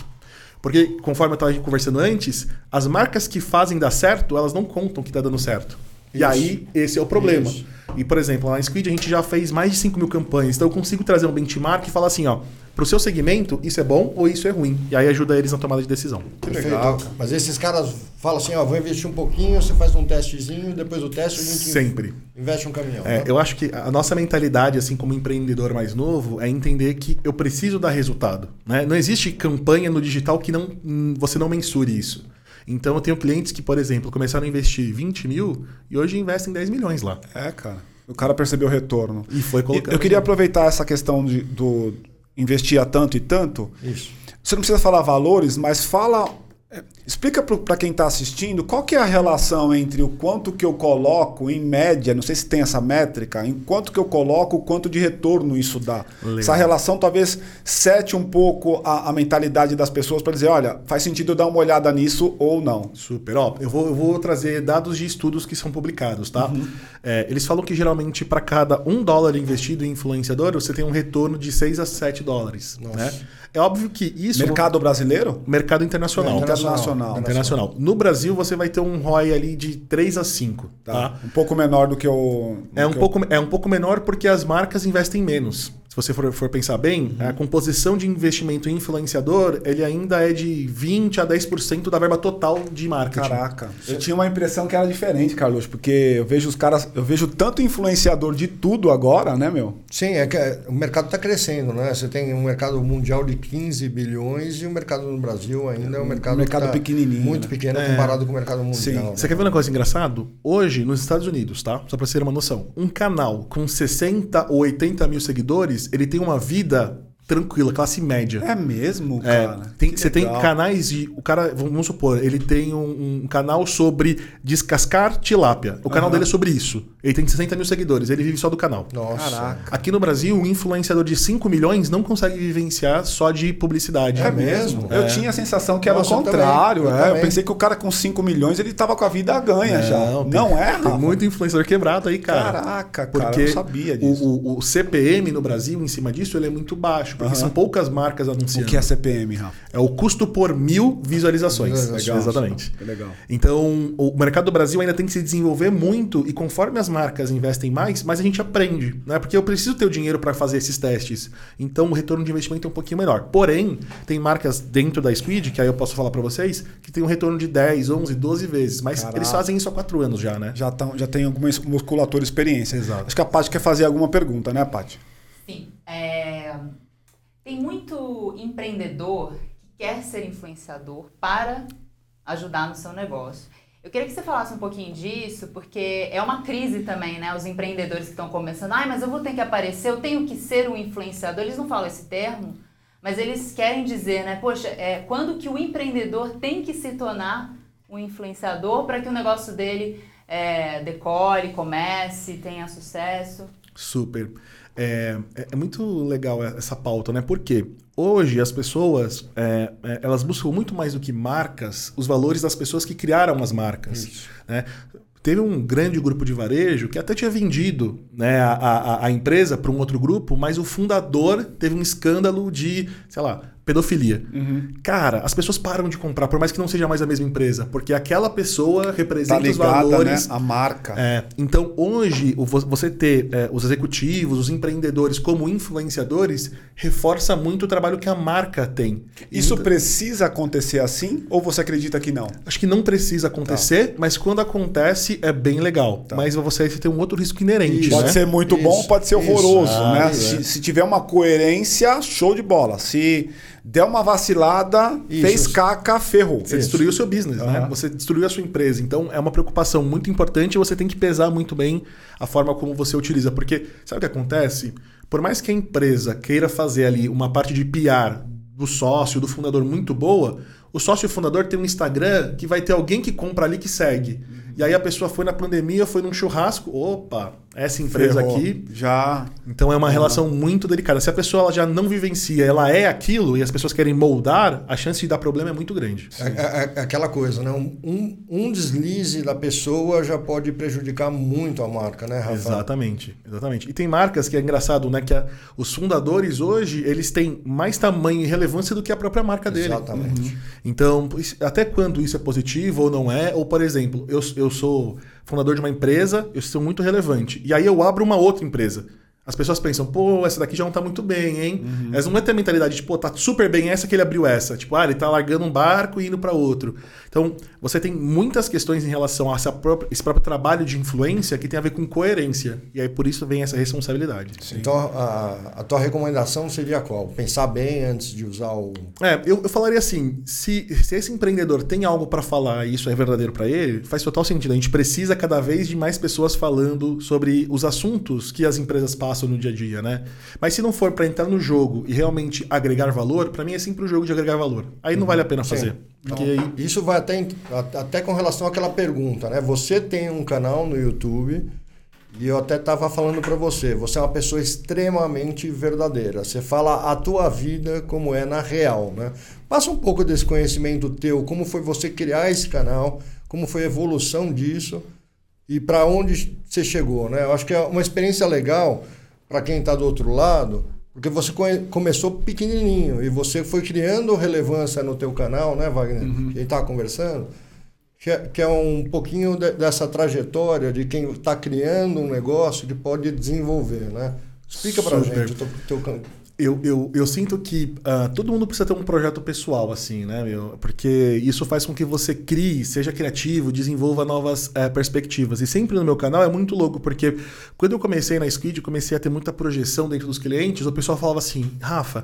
S3: Porque, conforme eu estava conversando antes, as marcas que fazem dar certo, elas não contam que está dando certo. E
S2: Isso.
S3: aí, esse é o problema.
S2: Isso.
S3: E, por exemplo, lá na Squid a gente já fez mais de 5 mil campanhas. Então eu consigo trazer um benchmark e falar assim, ó, pro seu segmento, isso é bom ou isso é ruim. E aí ajuda eles na tomada de decisão.
S1: Que
S2: Perfeito.
S1: legal, cara.
S2: Mas esses caras falam assim, ó, vou investir um pouquinho, você faz um testezinho, depois do teste a gente
S3: Sempre.
S2: investe um caminhão.
S3: É,
S2: né?
S3: eu acho que a nossa mentalidade, assim como empreendedor mais novo, é entender que eu preciso dar resultado. Né? Não existe campanha no digital que não, hum, você não mensure isso. Então eu tenho clientes que, por exemplo, começaram a investir 20 mil e hoje investem 10 milhões lá.
S1: É, cara. O cara percebeu o retorno.
S3: E foi colocando.
S1: Eu queria aproveitar essa questão de, do investir a tanto e tanto.
S2: Isso.
S1: Você não precisa falar valores, mas fala. É, Explica para quem está assistindo qual que é a relação entre o quanto que eu coloco em média, não sei se tem essa métrica, em quanto que eu coloco, o quanto de retorno isso dá.
S3: Legal.
S1: Essa relação talvez sete um pouco a, a mentalidade das pessoas para dizer, olha, faz sentido eu dar uma olhada nisso ou não.
S3: Super. Ó, eu vou, eu vou trazer dados de estudos que são publicados, tá? É, eles falam que geralmente para cada um dólar investido em influenciador, você tem um retorno de 6 a 7 dólares.
S2: Nossa.
S3: Né? É óbvio que isso.
S1: Mercado brasileiro?
S3: Mercado internacional.
S1: Internacional.
S3: Internacional. No Brasil, você vai ter um ROI ali de 3 a 5. Tá?
S1: Um pouco menor do que o.
S3: É,
S1: do
S3: um
S1: que o-
S3: pouco, é um pouco menor porque as marcas investem menos. Se você for, for pensar bem, a composição de investimento em influenciador, ele ainda é de 20 a 10% da verba total de marketing.
S1: Caraca. Eu tinha uma impressão que era diferente, Carlos, porque eu vejo os caras, eu vejo tanto influenciador de tudo agora, né, meu?
S2: Sim, é que é, o mercado está crescendo, né? Você tem um mercado mundial de 15 bilhões e o mercado no Brasil ainda é um mercado,
S1: mercado
S2: que tá
S1: pequenininho,
S2: muito
S1: né?
S2: pequeno
S3: É.
S2: comparado com o mercado
S1: Sim.
S2: mundial.
S3: Você quer ver uma coisa engraçada? Hoje, nos Estados Unidos, tá? Só pra você ter uma noção. Um canal com 60 ou 80 mil seguidores, ele tem uma vida tranquila, classe média.
S1: É mesmo,
S3: É,
S1: cara?
S3: tem-
S1: Que
S3: você tem
S1: legal.
S3: canais de. O cara, vamos supor, ele tem um, um canal sobre descascar tilápia. O canal
S1: Aham.
S3: dele é sobre isso. Ele tem 60 mil seguidores, ele vive só do canal.
S2: Nossa.
S1: Caraca.
S3: Aqui no Brasil, um influenciador de 5 milhões não consegue vivenciar só de publicidade.
S2: É mesmo?
S1: Eu tinha a sensação que era
S2: Nossa,
S1: o
S2: eu
S1: contrário.
S2: também, eu
S1: é. Eu pensei que o cara com 5 milhões ele tava com a vida ganha já.
S3: tem-
S1: não é,
S3: Tem
S1: Rafa?
S3: muito influenciador quebrado aí, cara.
S1: Caraca, cara,
S3: Porque
S1: eu não sabia disso.
S3: o, o, o CPM no Brasil, em cima disso, ele é muito baixo. Porque
S1: Aham.
S3: são poucas marcas
S1: O
S3: anunciando.
S1: que é CPM, Rafa?
S3: É o custo por mil visualizações.
S2: Legal.
S3: Exatamente.
S1: Que legal.
S3: Então, o mercado do Brasil ainda tem que se desenvolver muito e conforme as marcas investem mais, mais a gente aprende, né? Porque eu preciso ter o dinheiro para fazer esses testes. Então, o retorno de investimento é um pouquinho melhor. Porém, tem marcas dentro da Squid, que aí eu posso falar para vocês, que tem um retorno de 10, 11, 12 vezes, mas
S1: Caraca.
S3: eles fazem isso há 4 anos já, né?
S1: Já, tão, já tem alguma musculatura experiência.
S3: Exato.
S1: Acho que a Paty quer fazer alguma pergunta, né, Paty?
S4: Sim. é, Tem muito empreendedor que quer ser influenciador para ajudar no seu negócio. Eu queria que você falasse um pouquinho disso, porque é uma crise também, né? Os empreendedores que estão começando, ai, mas eu vou ter que aparecer, eu tenho que ser um influenciador. Eles não falam esse termo, mas eles querem dizer, né? Poxa, é, quando que o empreendedor tem que se tornar um influenciador para que o negócio dele é, decole, comece, tenha sucesso?
S3: Super. É, é- é muito legal essa pauta, né? Porque hoje as pessoas é, é, elas buscam muito mais do que marcas os valores das pessoas que criaram as marcas. Né? Teve um grande grupo de varejo que até tinha vendido né, a, a, a empresa para um outro grupo, mas o fundador teve um escândalo de, sei lá, pedofilia. Cara, as pessoas param de comprar, por mais que não seja mais a mesma empresa, porque aquela pessoa
S1: Tá
S3: representa os
S1: ligada, né?
S3: valores
S1: A marca.
S3: é, então, hoje, você ter é, os executivos, os empreendedores como influenciadores, reforça muito o trabalho que a marca tem. E
S1: Isso precisa acontecer assim ou você acredita que não?
S3: Acho que não precisa acontecer, mas quando acontece é bem legal. Mas você tem um outro risco inerente.
S2: Isso.
S1: Pode
S3: né?
S1: ser muito
S2: Isso,
S1: bom, pode ser
S2: isso.
S1: horroroso,
S3: Ah,
S1: né?
S3: é.
S1: Se, se tiver uma coerência, show de bola. Se der uma vacilada,
S2: Isso.
S1: fez caca, ferrou.
S3: Você destruiu o seu business, né?
S1: Aham.
S3: Você destruiu a sua empresa. Então é uma preocupação muito importante e você tem que pesar muito bem a forma como você utiliza. Porque sabe o que acontece? Por mais que a empresa queira fazer ali uma parte de PR do sócio, do fundador muito boa, o sócio fundador tem um Instagram que vai ter alguém que compra ali que segue. E aí a pessoa foi na pandemia, foi num churrasco, opa, essa empresa
S1: Ferrou.
S3: aqui
S1: Já.
S3: então é uma relação muito delicada. Se a pessoa ela já não vivencia, ela é aquilo e as pessoas querem moldar, a chance de dar problema é muito grande.
S2: É, é- é aquela coisa, né? Um, um- deslize da pessoa já pode prejudicar muito a marca, né, Rafa?
S3: Exatamente, exatamente. E tem marcas que é engraçado, né? Que a- os fundadores hoje eles têm mais tamanho e relevância do que a própria marca dele.
S2: Exatamente.
S3: Então, isso- até quando isso é positivo ou não é? Ou, por exemplo, eu, eu sou fundador de uma empresa, eu sou muito relevante. E aí eu abro uma outra empresa. As pessoas pensam, pô, essa daqui já não tá muito bem, hein? Elas não vai ter a mentalidade de, pô, tá super bem essa que ele abriu essa. Tipo, ah, ele tá largando um barco e indo para outro. Então, você tem muitas questões em relação a essa própria- esse próprio trabalho de influência que tem a ver com coerência. E aí, por isso, vem essa responsabilidade.
S2: Então, a, a tua recomendação seria qual? Pensar bem antes de usar o.
S3: É, eu, eu falaria assim: se, se esse empreendedor tem algo para falar e isso é verdadeiro para ele, faz total sentido. A gente precisa cada vez de mais pessoas falando sobre os assuntos que as empresas passam no dia a dia, né? Mas se não for para entrar no jogo e realmente agregar valor, para mim é sempre o jogo de agregar valor. Aí não vale a pena
S2: Sim.
S3: fazer.
S2: Então,
S3: aí
S2: Isso vai até, até com relação àquela pergunta, né? Você tem um canal no YouTube e eu até estava falando para você, você é uma pessoa extremamente verdadeira. Você fala a tua vida como é na real, né? Passa um pouco desse conhecimento teu, como foi você criar esse canal, como foi a evolução disso e para onde você chegou, né? Eu acho que é uma experiência legal para quem está do outro lado, porque você conhe- começou pequenininho e você foi criando relevância no teu canal, né, Wagner? Que a gente estava conversando, que é, que é um pouquinho de- dessa trajetória de quem está criando um negócio que pode desenvolver, né? Explica para gente o teu, teu
S3: Eu, eu, eu sinto que ah, todo mundo precisa ter um projeto pessoal, assim, né, meu? Porque isso faz com que você crie, seja criativo, desenvolva novas eh, perspectivas. E sempre no meu canal é muito louco, porque quando eu comecei na Squid, comecei a ter muita projeção dentro dos clientes, o pessoal falava assim, Rafa,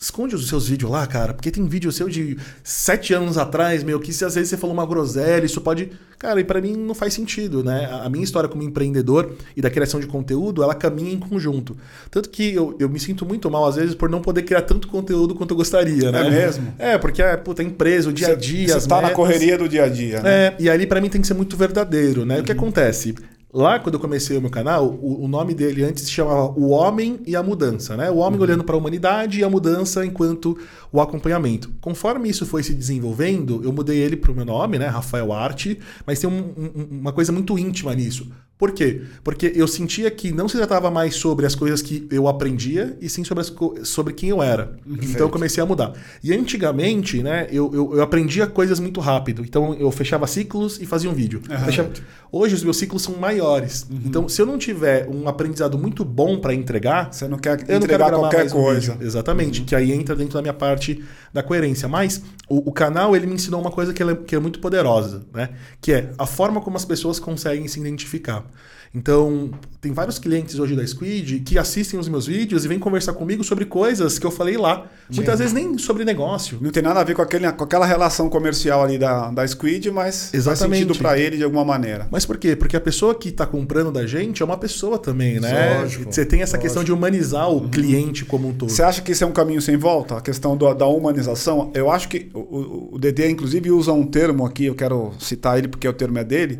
S3: Esconde os seus vídeos lá, cara, porque tem vídeo seu de sete anos atrás, meu, que se às vezes você falou uma groselha, isso pode. Cara, e para mim não faz sentido, né? A minha história como empreendedor e da criação de conteúdo, ela caminha em conjunto. Tanto que eu, eu me sinto muito mal, às vezes, por não poder criar tanto conteúdo quanto eu gostaria, né?
S1: É mesmo?
S3: É, porque, é, puta, empresa, o dia a dia.
S1: Você
S3: as
S1: tá na
S3: metas.
S1: correria do dia a dia. Né?
S3: É, e ali para mim tem que ser muito verdadeiro, né? O que acontece? Lá, quando eu comecei o meu canal, o, o nome dele antes se chamava O Homem e a Mudança, né? O homem olhando para a humanidade e a mudança enquanto o acompanhamento. Conforme isso foi se desenvolvendo, eu mudei ele para o meu nome, né? Rafael Arte, mas tem um- um- uma coisa muito íntima nisso. Por quê? Porque eu sentia que não se tratava mais sobre as coisas que eu aprendia, e sim sobre, as sobre quem eu era. Então eu comecei a mudar. E antigamente, né, eu, eu, eu aprendia coisas muito rápido. Então eu fechava ciclos e fazia um vídeo. Fechava- Hoje os meus ciclos são maiores. Então, se eu não tiver um aprendizado muito bom para entregar,
S1: Você não quer
S3: eu não quero
S1: entregar
S3: gravar
S1: qualquer
S3: um
S1: coisa.
S3: vídeo. Exatamente. Que aí entra dentro da minha parte da coerência. Mas o, o canal, ele me ensinou uma coisa que, é, que é muito poderosa, né? Que é a forma como as pessoas conseguem se identificar. Então, tem vários clientes hoje da Squid que assistem os meus vídeos e vêm conversar comigo sobre coisas que eu falei lá. Muitas vezes nem sobre negócio.
S1: Não tem nada a ver com, aquele, com aquela relação comercial ali da, da Squid, mas
S3: Exatamente.
S1: faz sentido para ele de alguma maneira.
S3: Mas por quê? Porque a pessoa que está comprando da gente é uma pessoa também, né?
S2: Lógico,
S3: Você tem essa questão de humanizar o cliente como um todo.
S1: Você acha que isso é um caminho sem volta? A questão do- da humanização? Eu acho que o, o, o DD, inclusive, usa um termo aqui, eu quero citar ele porque o termo é dele,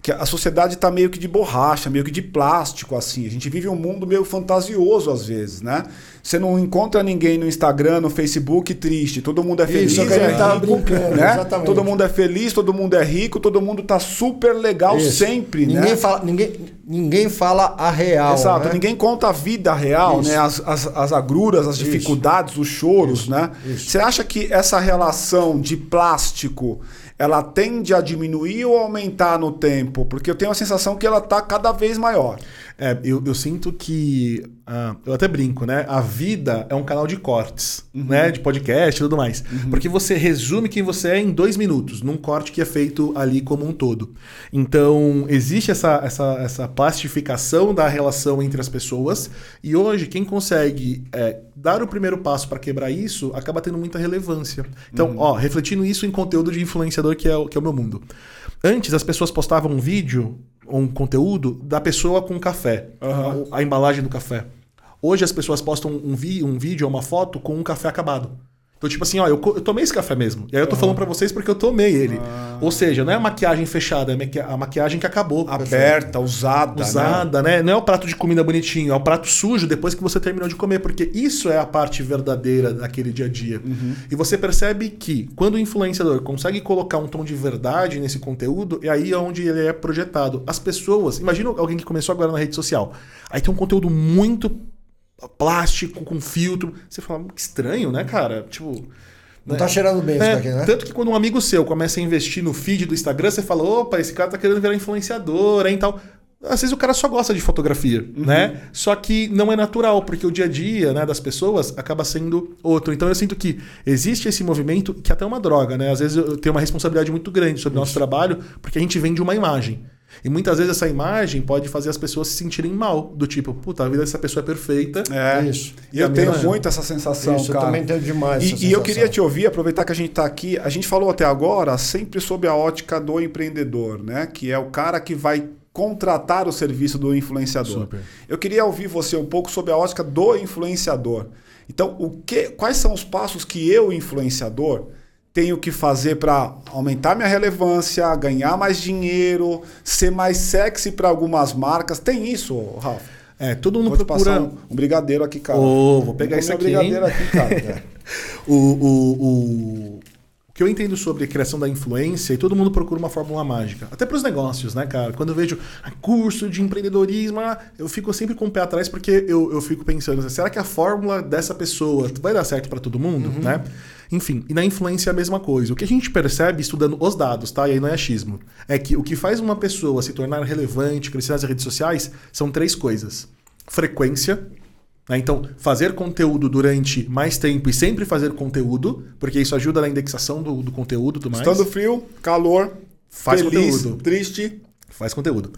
S1: que a sociedade está meio que de borracha, meio que de plástico, assim. A gente vive um mundo meio fantasioso às vezes, né? Você não encontra ninguém no Instagram, no Facebook triste. Todo mundo é feliz,
S2: Isso, é que a gente
S1: rico,
S2: brincando,
S1: né?
S2: exatamente.
S1: Todo mundo é feliz, todo mundo é rico, todo mundo tá super legal
S2: Isso.
S1: sempre,
S2: ninguém
S1: né?
S2: Fala, ninguém, ninguém fala a real.
S1: Exato,
S2: né?
S1: ninguém conta a vida real,
S2: Isso.
S1: né? As, as, as agruras, as dificuldades, os choros, né? Você acha que essa relação de plástico ela tende a diminuir ou aumentar no tempo? Porque eu tenho a sensação que ela está cada vez maior.
S3: É, eu, eu sinto que. ah, eu até brinco, né? A vida é um canal de cortes, né? De podcast e tudo mais. Porque você resume quem você é em dois minutos, num corte que é feito ali como um todo. Então, existe essa, essa, essa plastificação da relação entre as pessoas. E hoje, quem consegue é, dar o primeiro passo para quebrar isso acaba tendo muita relevância. Então, ó, refletindo isso em conteúdo de influenciador, que é, o, que é o meu mundo. Antes, as pessoas postavam um vídeo um conteúdo da pessoa com café,
S1: Aham.
S3: a, a embalagem do café. Hoje as pessoas postam um, vi, um vídeo ou uma foto com um café acabado. Então, tipo assim, ó, eu, eu tomei esse café mesmo. E aí eu tô falando pra vocês porque eu tomei ele. Ou seja, não é a maquiagem fechada, é a maqui- a maquiagem que acabou.
S1: Aberta, usada, né?
S3: Usada, né? Não é o prato de comida bonitinho, é o prato sujo depois que você terminou de comer, porque isso é a parte verdadeira daquele dia a dia. E você percebe que quando o influenciador consegue colocar um tom de verdade nesse conteúdo, é aí onde ele é projetado. As pessoas, imagina alguém que começou agora na rede social, aí tem um conteúdo muito plástico, com filtro. Você fala, que estranho, né, cara? Tipo.
S2: Não tá cheirando bem
S3: É,
S2: isso daqui, né?
S3: Tanto que quando um amigo seu começa a investir no feed do Instagram, você fala, opa, esse cara tá querendo virar influenciador, hein, tal. Às vezes o cara só gosta de fotografia,
S2: Uhum.
S3: né? Só que não é natural, porque o dia a dia né, das pessoas acaba sendo outro. Então eu sinto que existe esse movimento que até é uma droga, né? Às vezes eu tenho uma responsabilidade muito grande sobre o nosso trabalho, porque a gente vende uma imagem. E muitas vezes essa imagem pode fazer as pessoas se sentirem mal, do tipo, puta, a vida dessa pessoa é perfeita.
S1: É.
S2: Isso.
S1: E eu tenho muito essa sensação,
S2: Isso, eu
S1: cara.
S2: também tenho demais
S1: E,
S2: essa
S1: e eu queria te ouvir, aproveitar que a gente está aqui. A gente falou até agora sempre sob a ótica do empreendedor, né? Que é o cara que vai contratar o serviço do influenciador.
S3: Super.
S1: Eu queria ouvir você um pouco sobre a ótica do influenciador. Então, o que, quais são os passos que eu, influenciador, tenho que fazer para aumentar minha relevância, ganhar mais dinheiro, ser mais sexy para algumas marcas? Tem isso, Rafa?
S3: É, todo mundo
S1: Vou
S3: procura.
S1: um, um brigadeiro aqui, cara.
S3: Ô, vou pegar
S1: Vou
S3: isso aqui, hein?
S1: brigadeiro aqui, cara.
S3: O, o, o que eu entendo sobre a criação da influência, e todo mundo procura uma fórmula mágica. Até para os negócios, né, cara? Quando eu vejo ah, curso de empreendedorismo, ah, eu fico sempre com o pé atrás porque eu, eu fico pensando, será que a fórmula dessa pessoa vai dar certo para todo mundo, né? Enfim, e na influência é a mesma coisa. O que a gente percebe estudando os dados, tá? E aí não é achismo. É que o que faz uma pessoa se tornar relevante, crescer nas redes sociais, são três coisas. Frequência? Então, fazer conteúdo durante mais tempo e sempre fazer conteúdo, porque isso ajuda na indexação do, do conteúdo e tudo mais.
S1: Estando frio, calor,
S3: Faz
S1: feliz,
S3: conteúdo.
S1: triste.
S3: Faz conteúdo.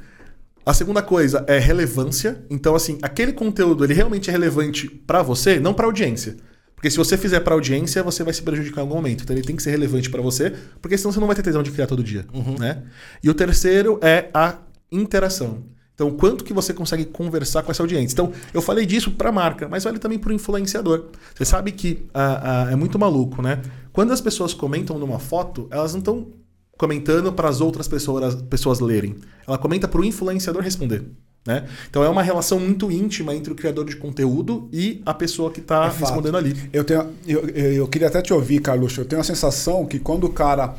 S3: A segunda coisa é relevância. Então, assim, aquele conteúdo ele realmente é relevante para você, não para audiência. Porque se você fizer para audiência, você vai se prejudicar em algum momento. Então ele tem que ser relevante para você, porque senão você não vai ter tesão de criar todo dia, né? E o terceiro é a interação. Então, quanto que você consegue conversar com essa audiência? Então, eu falei disso para a marca, mas vale também para o influenciador. Você sabe que ah, ah, é muito maluco, né? Quando as pessoas comentam numa foto, elas não estão comentando para as outras pessoas, pessoas lerem. Ela comenta para o influenciador responder. Né? Então é uma relação muito íntima entre o criador de conteúdo e a pessoa que está
S1: É
S3: respondendo ali.
S1: Eu, tenho, eu, eu queria até te ouvir, Carluxo. Eu tenho a sensação que quando o cara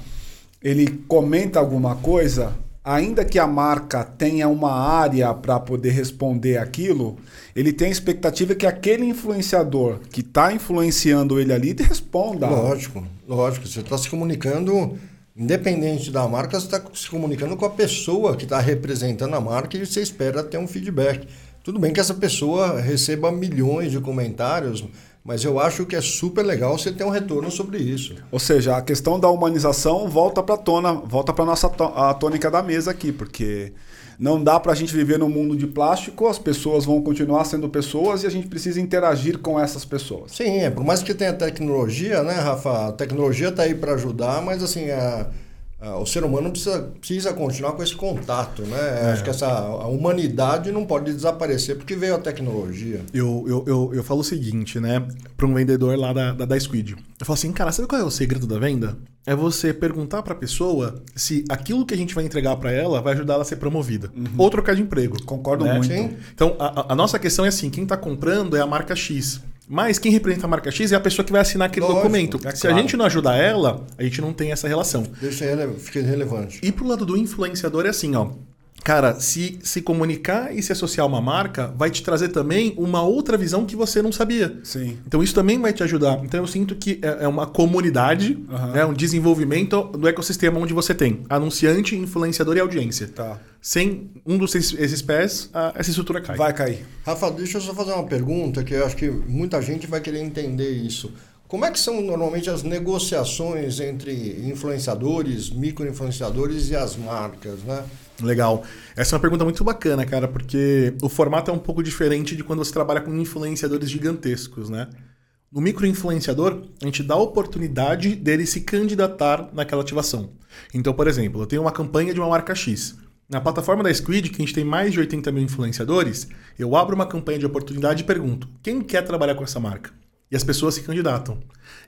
S1: ele comenta alguma coisa, ainda que a marca tenha uma área para poder responder aquilo, ele tem a expectativa que aquele influenciador que está influenciando ele ali responda.
S2: Lógico, lógico. Você está se comunicando, independente da marca, você está se comunicando com a pessoa que está representando a marca e você espera ter um feedback. Tudo bem que essa pessoa receba milhões de comentários, mas eu acho que é super legal você ter um retorno sobre isso.
S1: Ou seja, a questão da humanização volta para tona, volta para nossa a tônica da mesa aqui, porque não dá para a gente viver num mundo de plástico, as pessoas vão continuar sendo pessoas e a gente precisa interagir com essas pessoas.
S2: Sim, é, por mais que tenha tecnologia, né, Rafa? A tecnologia está aí para ajudar, mas assim, a- a- o ser humano precisa, precisa continuar com esse contato, né? Acho que essa a humanidade não pode desaparecer porque veio a tecnologia.
S3: Eu, eu, eu, eu falo o seguinte, né? Para um vendedor lá da, da, da Squid. Eu falo assim, cara, sabe qual é o segredo da venda? É você perguntar para a pessoa se aquilo que a gente vai entregar para ela vai ajudar ela a ser promovida. Ou trocar de emprego.
S1: Concordo
S3: né?
S1: muito.
S2: Sim.
S3: Então, a, a- a nossa questão é assim: quem está comprando é a marca X. Mas quem representa a marca X é a pessoa que vai assinar aquele
S2: Lógico,
S3: documento.
S1: é
S3: Se
S1: claro.
S3: a gente não ajudar ela, a gente não tem essa relação.
S2: Deixa rele- fica irrelevante.
S3: E pro lado do influenciador é assim, ó. Cara, se se comunicar e se associar a uma marca, vai te trazer também uma outra visão que você não sabia.
S1: Sim.
S3: Então isso também vai te ajudar. Então eu sinto que é é uma comunidade,
S1: Aham.
S3: né, um desenvolvimento do ecossistema onde você tem anunciante, influenciador e audiência.
S1: Tá.
S3: Sem um dos esses, esses pés, a- essa estrutura cai.
S1: Vai cair.
S2: Rafa, deixa eu só fazer uma pergunta que eu acho que muita gente vai querer entender isso. Como é que são normalmente as negociações entre influenciadores, micro-influenciadores e as marcas, né?
S3: Legal. Essa é uma pergunta muito bacana, cara, porque o formato é um pouco diferente de quando você trabalha com influenciadores gigantescos, né? No microinfluenciador, a gente dá a oportunidade dele se candidatar naquela ativação. Então, por exemplo, eu tenho uma campanha de uma marca X. Na plataforma da Squid, que a gente tem mais de 80 mil influenciadores, eu abro uma campanha de oportunidade e pergunto: quem quer trabalhar com essa marca? E as pessoas se candidatam.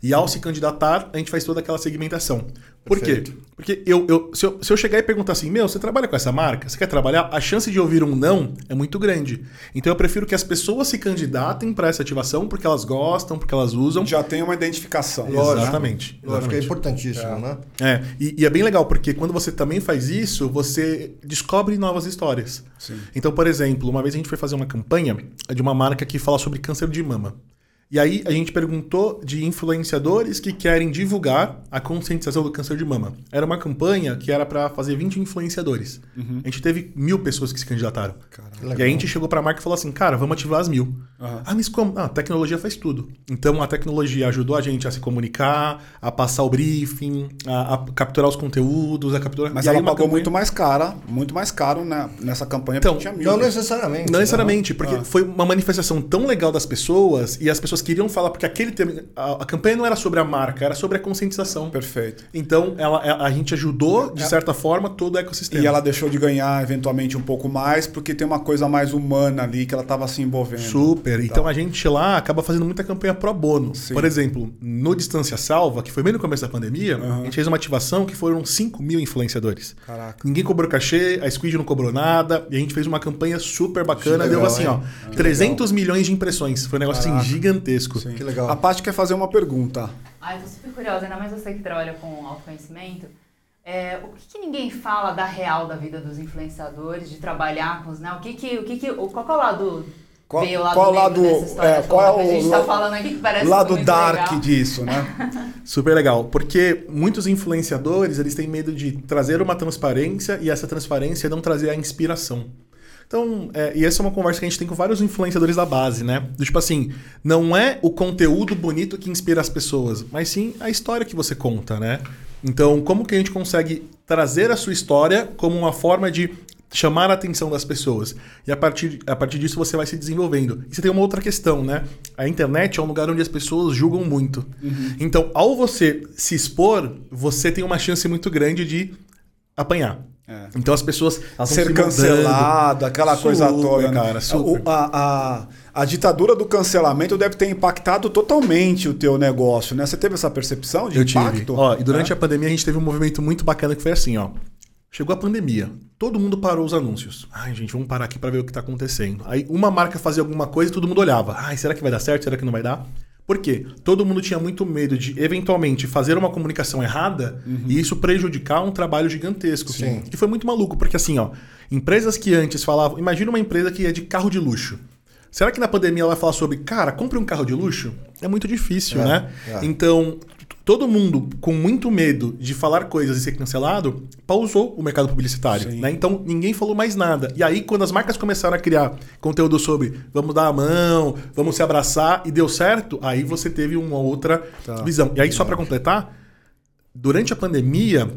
S3: E ao se candidatar, a gente faz toda aquela segmentação. Por
S2: Perfeito.
S3: quê? Porque eu, eu, se, eu, se eu chegar e perguntar assim, meu, você trabalha com essa marca? Você quer trabalhar? A chance de ouvir um não é muito grande. Então eu prefiro que as pessoas se candidatem para essa ativação porque elas gostam, porque elas usam.
S1: Já tem uma identificação.
S2: Lógico.
S3: Exatamente.
S2: Eu acho que é importantíssimo, né?
S3: É, e, e é bem legal, porque quando você também faz isso, você descobre novas histórias.
S1: Sim.
S3: Então, por exemplo, uma vez a gente foi fazer uma campanha de uma marca que fala sobre câncer de mama. E aí a gente perguntou de influenciadores que querem divulgar a conscientização do câncer de mama. Era uma campanha que era para fazer 20 influenciadores. A gente teve mil pessoas que se candidataram. E aí a gente chegou para a marca e falou assim, cara, vamos ativar as mil.
S1: Aham.
S3: Ah, mas como? Ah, a tecnologia faz tudo. Então a tecnologia ajudou a gente a se comunicar, a passar o briefing, a, a capturar os conteúdos, a capturar.
S1: Mas
S3: E aí
S1: ela pagou
S3: campanha-
S1: muito mais cara, muito mais caro né, nessa campanha
S3: Então,
S1: tinha mil.
S2: Não necessariamente.
S3: Não
S2: né?
S3: necessariamente, porque
S1: Ah.
S3: foi uma manifestação tão legal das pessoas e as pessoas queriam falar, porque aquele tema, a, a campanha não era sobre a marca, era sobre a conscientização.
S1: Perfeito.
S3: Então, ela, a, a gente ajudou, de certa forma, todo o ecossistema.
S1: E ela deixou de ganhar eventualmente um pouco mais, porque tem uma coisa mais humana ali que ela estava se envolvendo.
S3: Super. Então a gente lá acaba fazendo muita campanha pro bono.
S1: Sim.
S3: Por exemplo, no Distância Salva, que foi bem no começo da pandemia,
S1: Aham.
S3: a gente fez uma ativação que foram 5 mil influenciadores.
S1: Caraca.
S3: Ninguém cobrou cachê, a Squid não cobrou nada, e a gente fez uma campanha super bacana,
S2: Que
S3: deu
S2: legal,
S3: assim,
S2: hein?
S3: ó,
S2: Que
S3: 300 milhões de impressões. Foi um negócio
S1: Caraca.
S3: assim gigantesco.
S1: Sim.
S2: Que legal.
S1: A Paty quer fazer uma pergunta.
S4: Ai, tô super curiosa, ainda mais você que trabalha com autoconhecimento. É, o que, que ninguém fala da real da vida dos influenciadores, de trabalhar com os, né? O que que, o que que, o, qual que é o lado
S1: Qual-
S4: B, o lado
S1: qual lado-
S4: dessa história
S1: é, qual é
S4: que a gente
S1: o
S4: tá
S1: la-
S4: falando aqui que parece
S1: Lado dark
S4: legal.
S1: disso, né?
S3: Super legal, porque muitos influenciadores eles têm medo de trazer uma transparência e essa transparência não trazer a inspiração. Então, é, e essa é uma conversa que a gente tem com vários influenciadores da base, né? Do tipo assim, não é o conteúdo bonito que inspira as pessoas, mas sim a história que você conta, né? Então, como que a gente consegue trazer a sua história como uma forma de chamar a atenção das pessoas. E a partir, a partir disso você vai se desenvolvendo. E você tem uma outra questão, né? A internet é um lugar onde as pessoas julgam muito.
S1: Uhum.
S3: Então, ao você se expor, você tem uma chance muito grande de apanhar.
S1: É.
S3: Então as pessoas elas
S1: Ser
S3: se
S1: cancelado, aquela coisa toda. né?
S3: cara, super.
S1: A, a, a ditadura do cancelamento deve ter impactado totalmente o teu negócio, né? Você teve essa percepção de
S3: Eu
S1: impacto?
S3: tive. Ó, e durante
S1: É?
S3: a pandemia a gente teve um movimento muito bacana que foi assim, ó. Chegou a pandemia, todo mundo parou os anúncios. Ai, gente, vamos parar aqui pra ver o que tá acontecendo. Aí uma marca fazia alguma coisa e todo mundo olhava. Ai, será que vai dar certo? Será que não vai dar? Por quê? Todo mundo tinha muito medo de, eventualmente, fazer uma comunicação errada e isso prejudicar um trabalho gigantesco.
S2: Sim.
S3: Que foi muito maluco, porque assim, ó, empresas que antes falavam. Imagina uma empresa que é de carro de luxo. Será que na pandemia ela vai falar sobre, cara, compre um carro de luxo? É muito difícil,
S2: É,
S3: né?
S2: é.
S3: Então, todo mundo com muito medo de falar coisas e ser cancelado, pausou o mercado publicitário. Né? Então, ninguém falou mais nada. E aí, quando as marcas começaram a criar conteúdo sobre vamos dar a mão, vamos se abraçar, e deu certo, aí você teve uma outra
S1: Tá.
S3: visão. E aí, só para completar, durante a pandemia,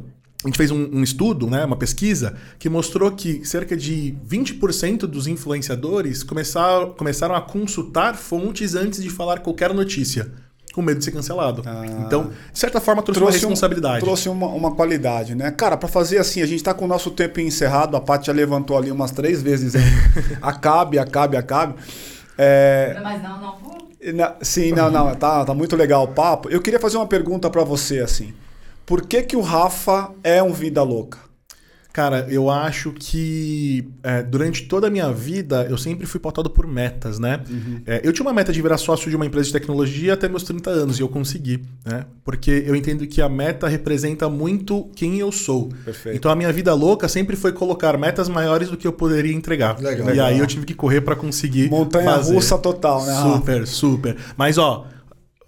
S3: a gente fez um, um estudo, né, uma pesquisa, que mostrou que cerca de 20% dos influenciadores começaram, começaram a consultar fontes antes de falar qualquer notícia, com medo de ser cancelado.
S1: Ah.
S3: Então, de certa forma, trouxe, uma
S1: um-
S3: responsabilidade.
S1: trouxe uma, uma qualidade, né? Cara, pra fazer assim, a gente tá com o nosso tempo encerrado, a Paty já levantou ali umas três vezes, acabe, acabe, acabe. É,
S4: Mas não, não vou.
S1: Na- Sim, não, não, tá, tá muito legal o papo. Eu queria fazer uma pergunta pra você, assim. Por que que o Rafa é um vida louca?
S3: Cara, eu acho que é, durante toda a minha vida eu sempre fui pautado por metas, né?
S1: Uhum.
S3: É, eu tinha uma meta de virar sócio de uma empresa de tecnologia até meus 30 anos e eu consegui, né? Porque eu entendo que a meta representa muito quem eu sou.
S1: Perfeito.
S3: Então a minha vida louca sempre foi colocar metas maiores do que eu poderia entregar.
S2: Legal.
S3: E aí eu tive que correr para conseguir
S1: Montanha
S3: fazer.
S1: russa total, né?
S3: Super, super. Mas ó,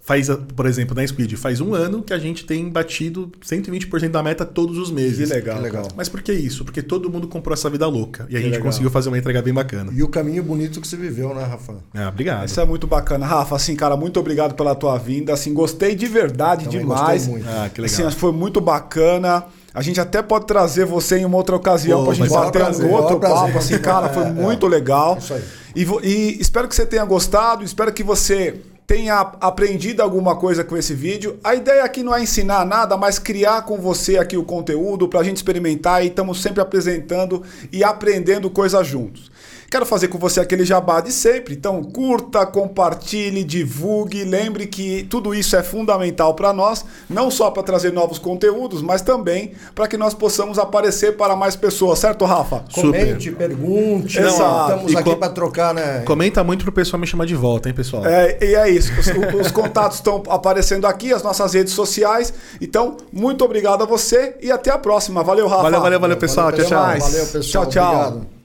S3: faz, por exemplo, na Squid, faz um ano que a gente tem batido 120% da meta todos os meses.
S1: Que legal.
S2: Que legal.
S3: Mas por que isso? Porque todo mundo comprou essa vida louca. E a
S1: Que
S3: gente
S1: legal.
S3: conseguiu fazer uma entrega bem bacana.
S2: E o caminho bonito que você viveu, né, Rafa?
S3: Ah, obrigado.
S1: Isso é muito bacana. Rafa, assim, cara, muito obrigado pela tua vinda. Assim, gostei de verdade
S2: Também
S1: demais.
S2: gostei muito.
S3: Ah, que legal.
S1: Assim, acho que foi muito bacana. A gente até pode trazer você em uma outra ocasião
S3: Pô,
S1: pra gente bater
S2: prazer,
S1: um outro
S2: prazer.
S1: papo. Assim, cara, foi
S2: É, é.
S1: muito legal.
S2: Isso aí.
S1: E, e espero que você tenha gostado, espero que você tenha aprendido alguma coisa com esse vídeo. A ideia aqui não é ensinar nada, mas criar com você aqui o conteúdo pra gente experimentar e estamos sempre apresentando e aprendendo coisas juntos. Quero fazer com você aquele jabá de sempre. Então, curta, compartilhe, divulgue. Lembre que tudo isso é fundamental para nós, não só para trazer novos conteúdos, mas também para que nós possamos aparecer para mais pessoas, certo, Rafa?
S3: Super.
S2: Comente, pergunte.
S1: Exato.
S2: Estamos
S3: E
S2: aqui para trocar, né?
S3: Comenta muito pro pessoal me chamar de volta, hein, pessoal?
S1: É, e é isso. Os, os contatos estão aparecendo aqui, as nossas redes sociais. Então, muito obrigado a você e até a próxima. Valeu, Rafa.
S3: Valeu, valeu, valeu, pessoal.
S2: Valeu,
S3: tchau, tchau.
S2: Valeu, pessoal.
S1: Tchau, tchau.
S2: Obrigado.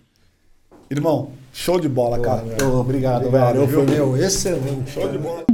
S1: Irmão, show de bola, cara.
S3: Ô, obrigado, velho.
S2: viu, meu? Excelente.
S1: Show de bola.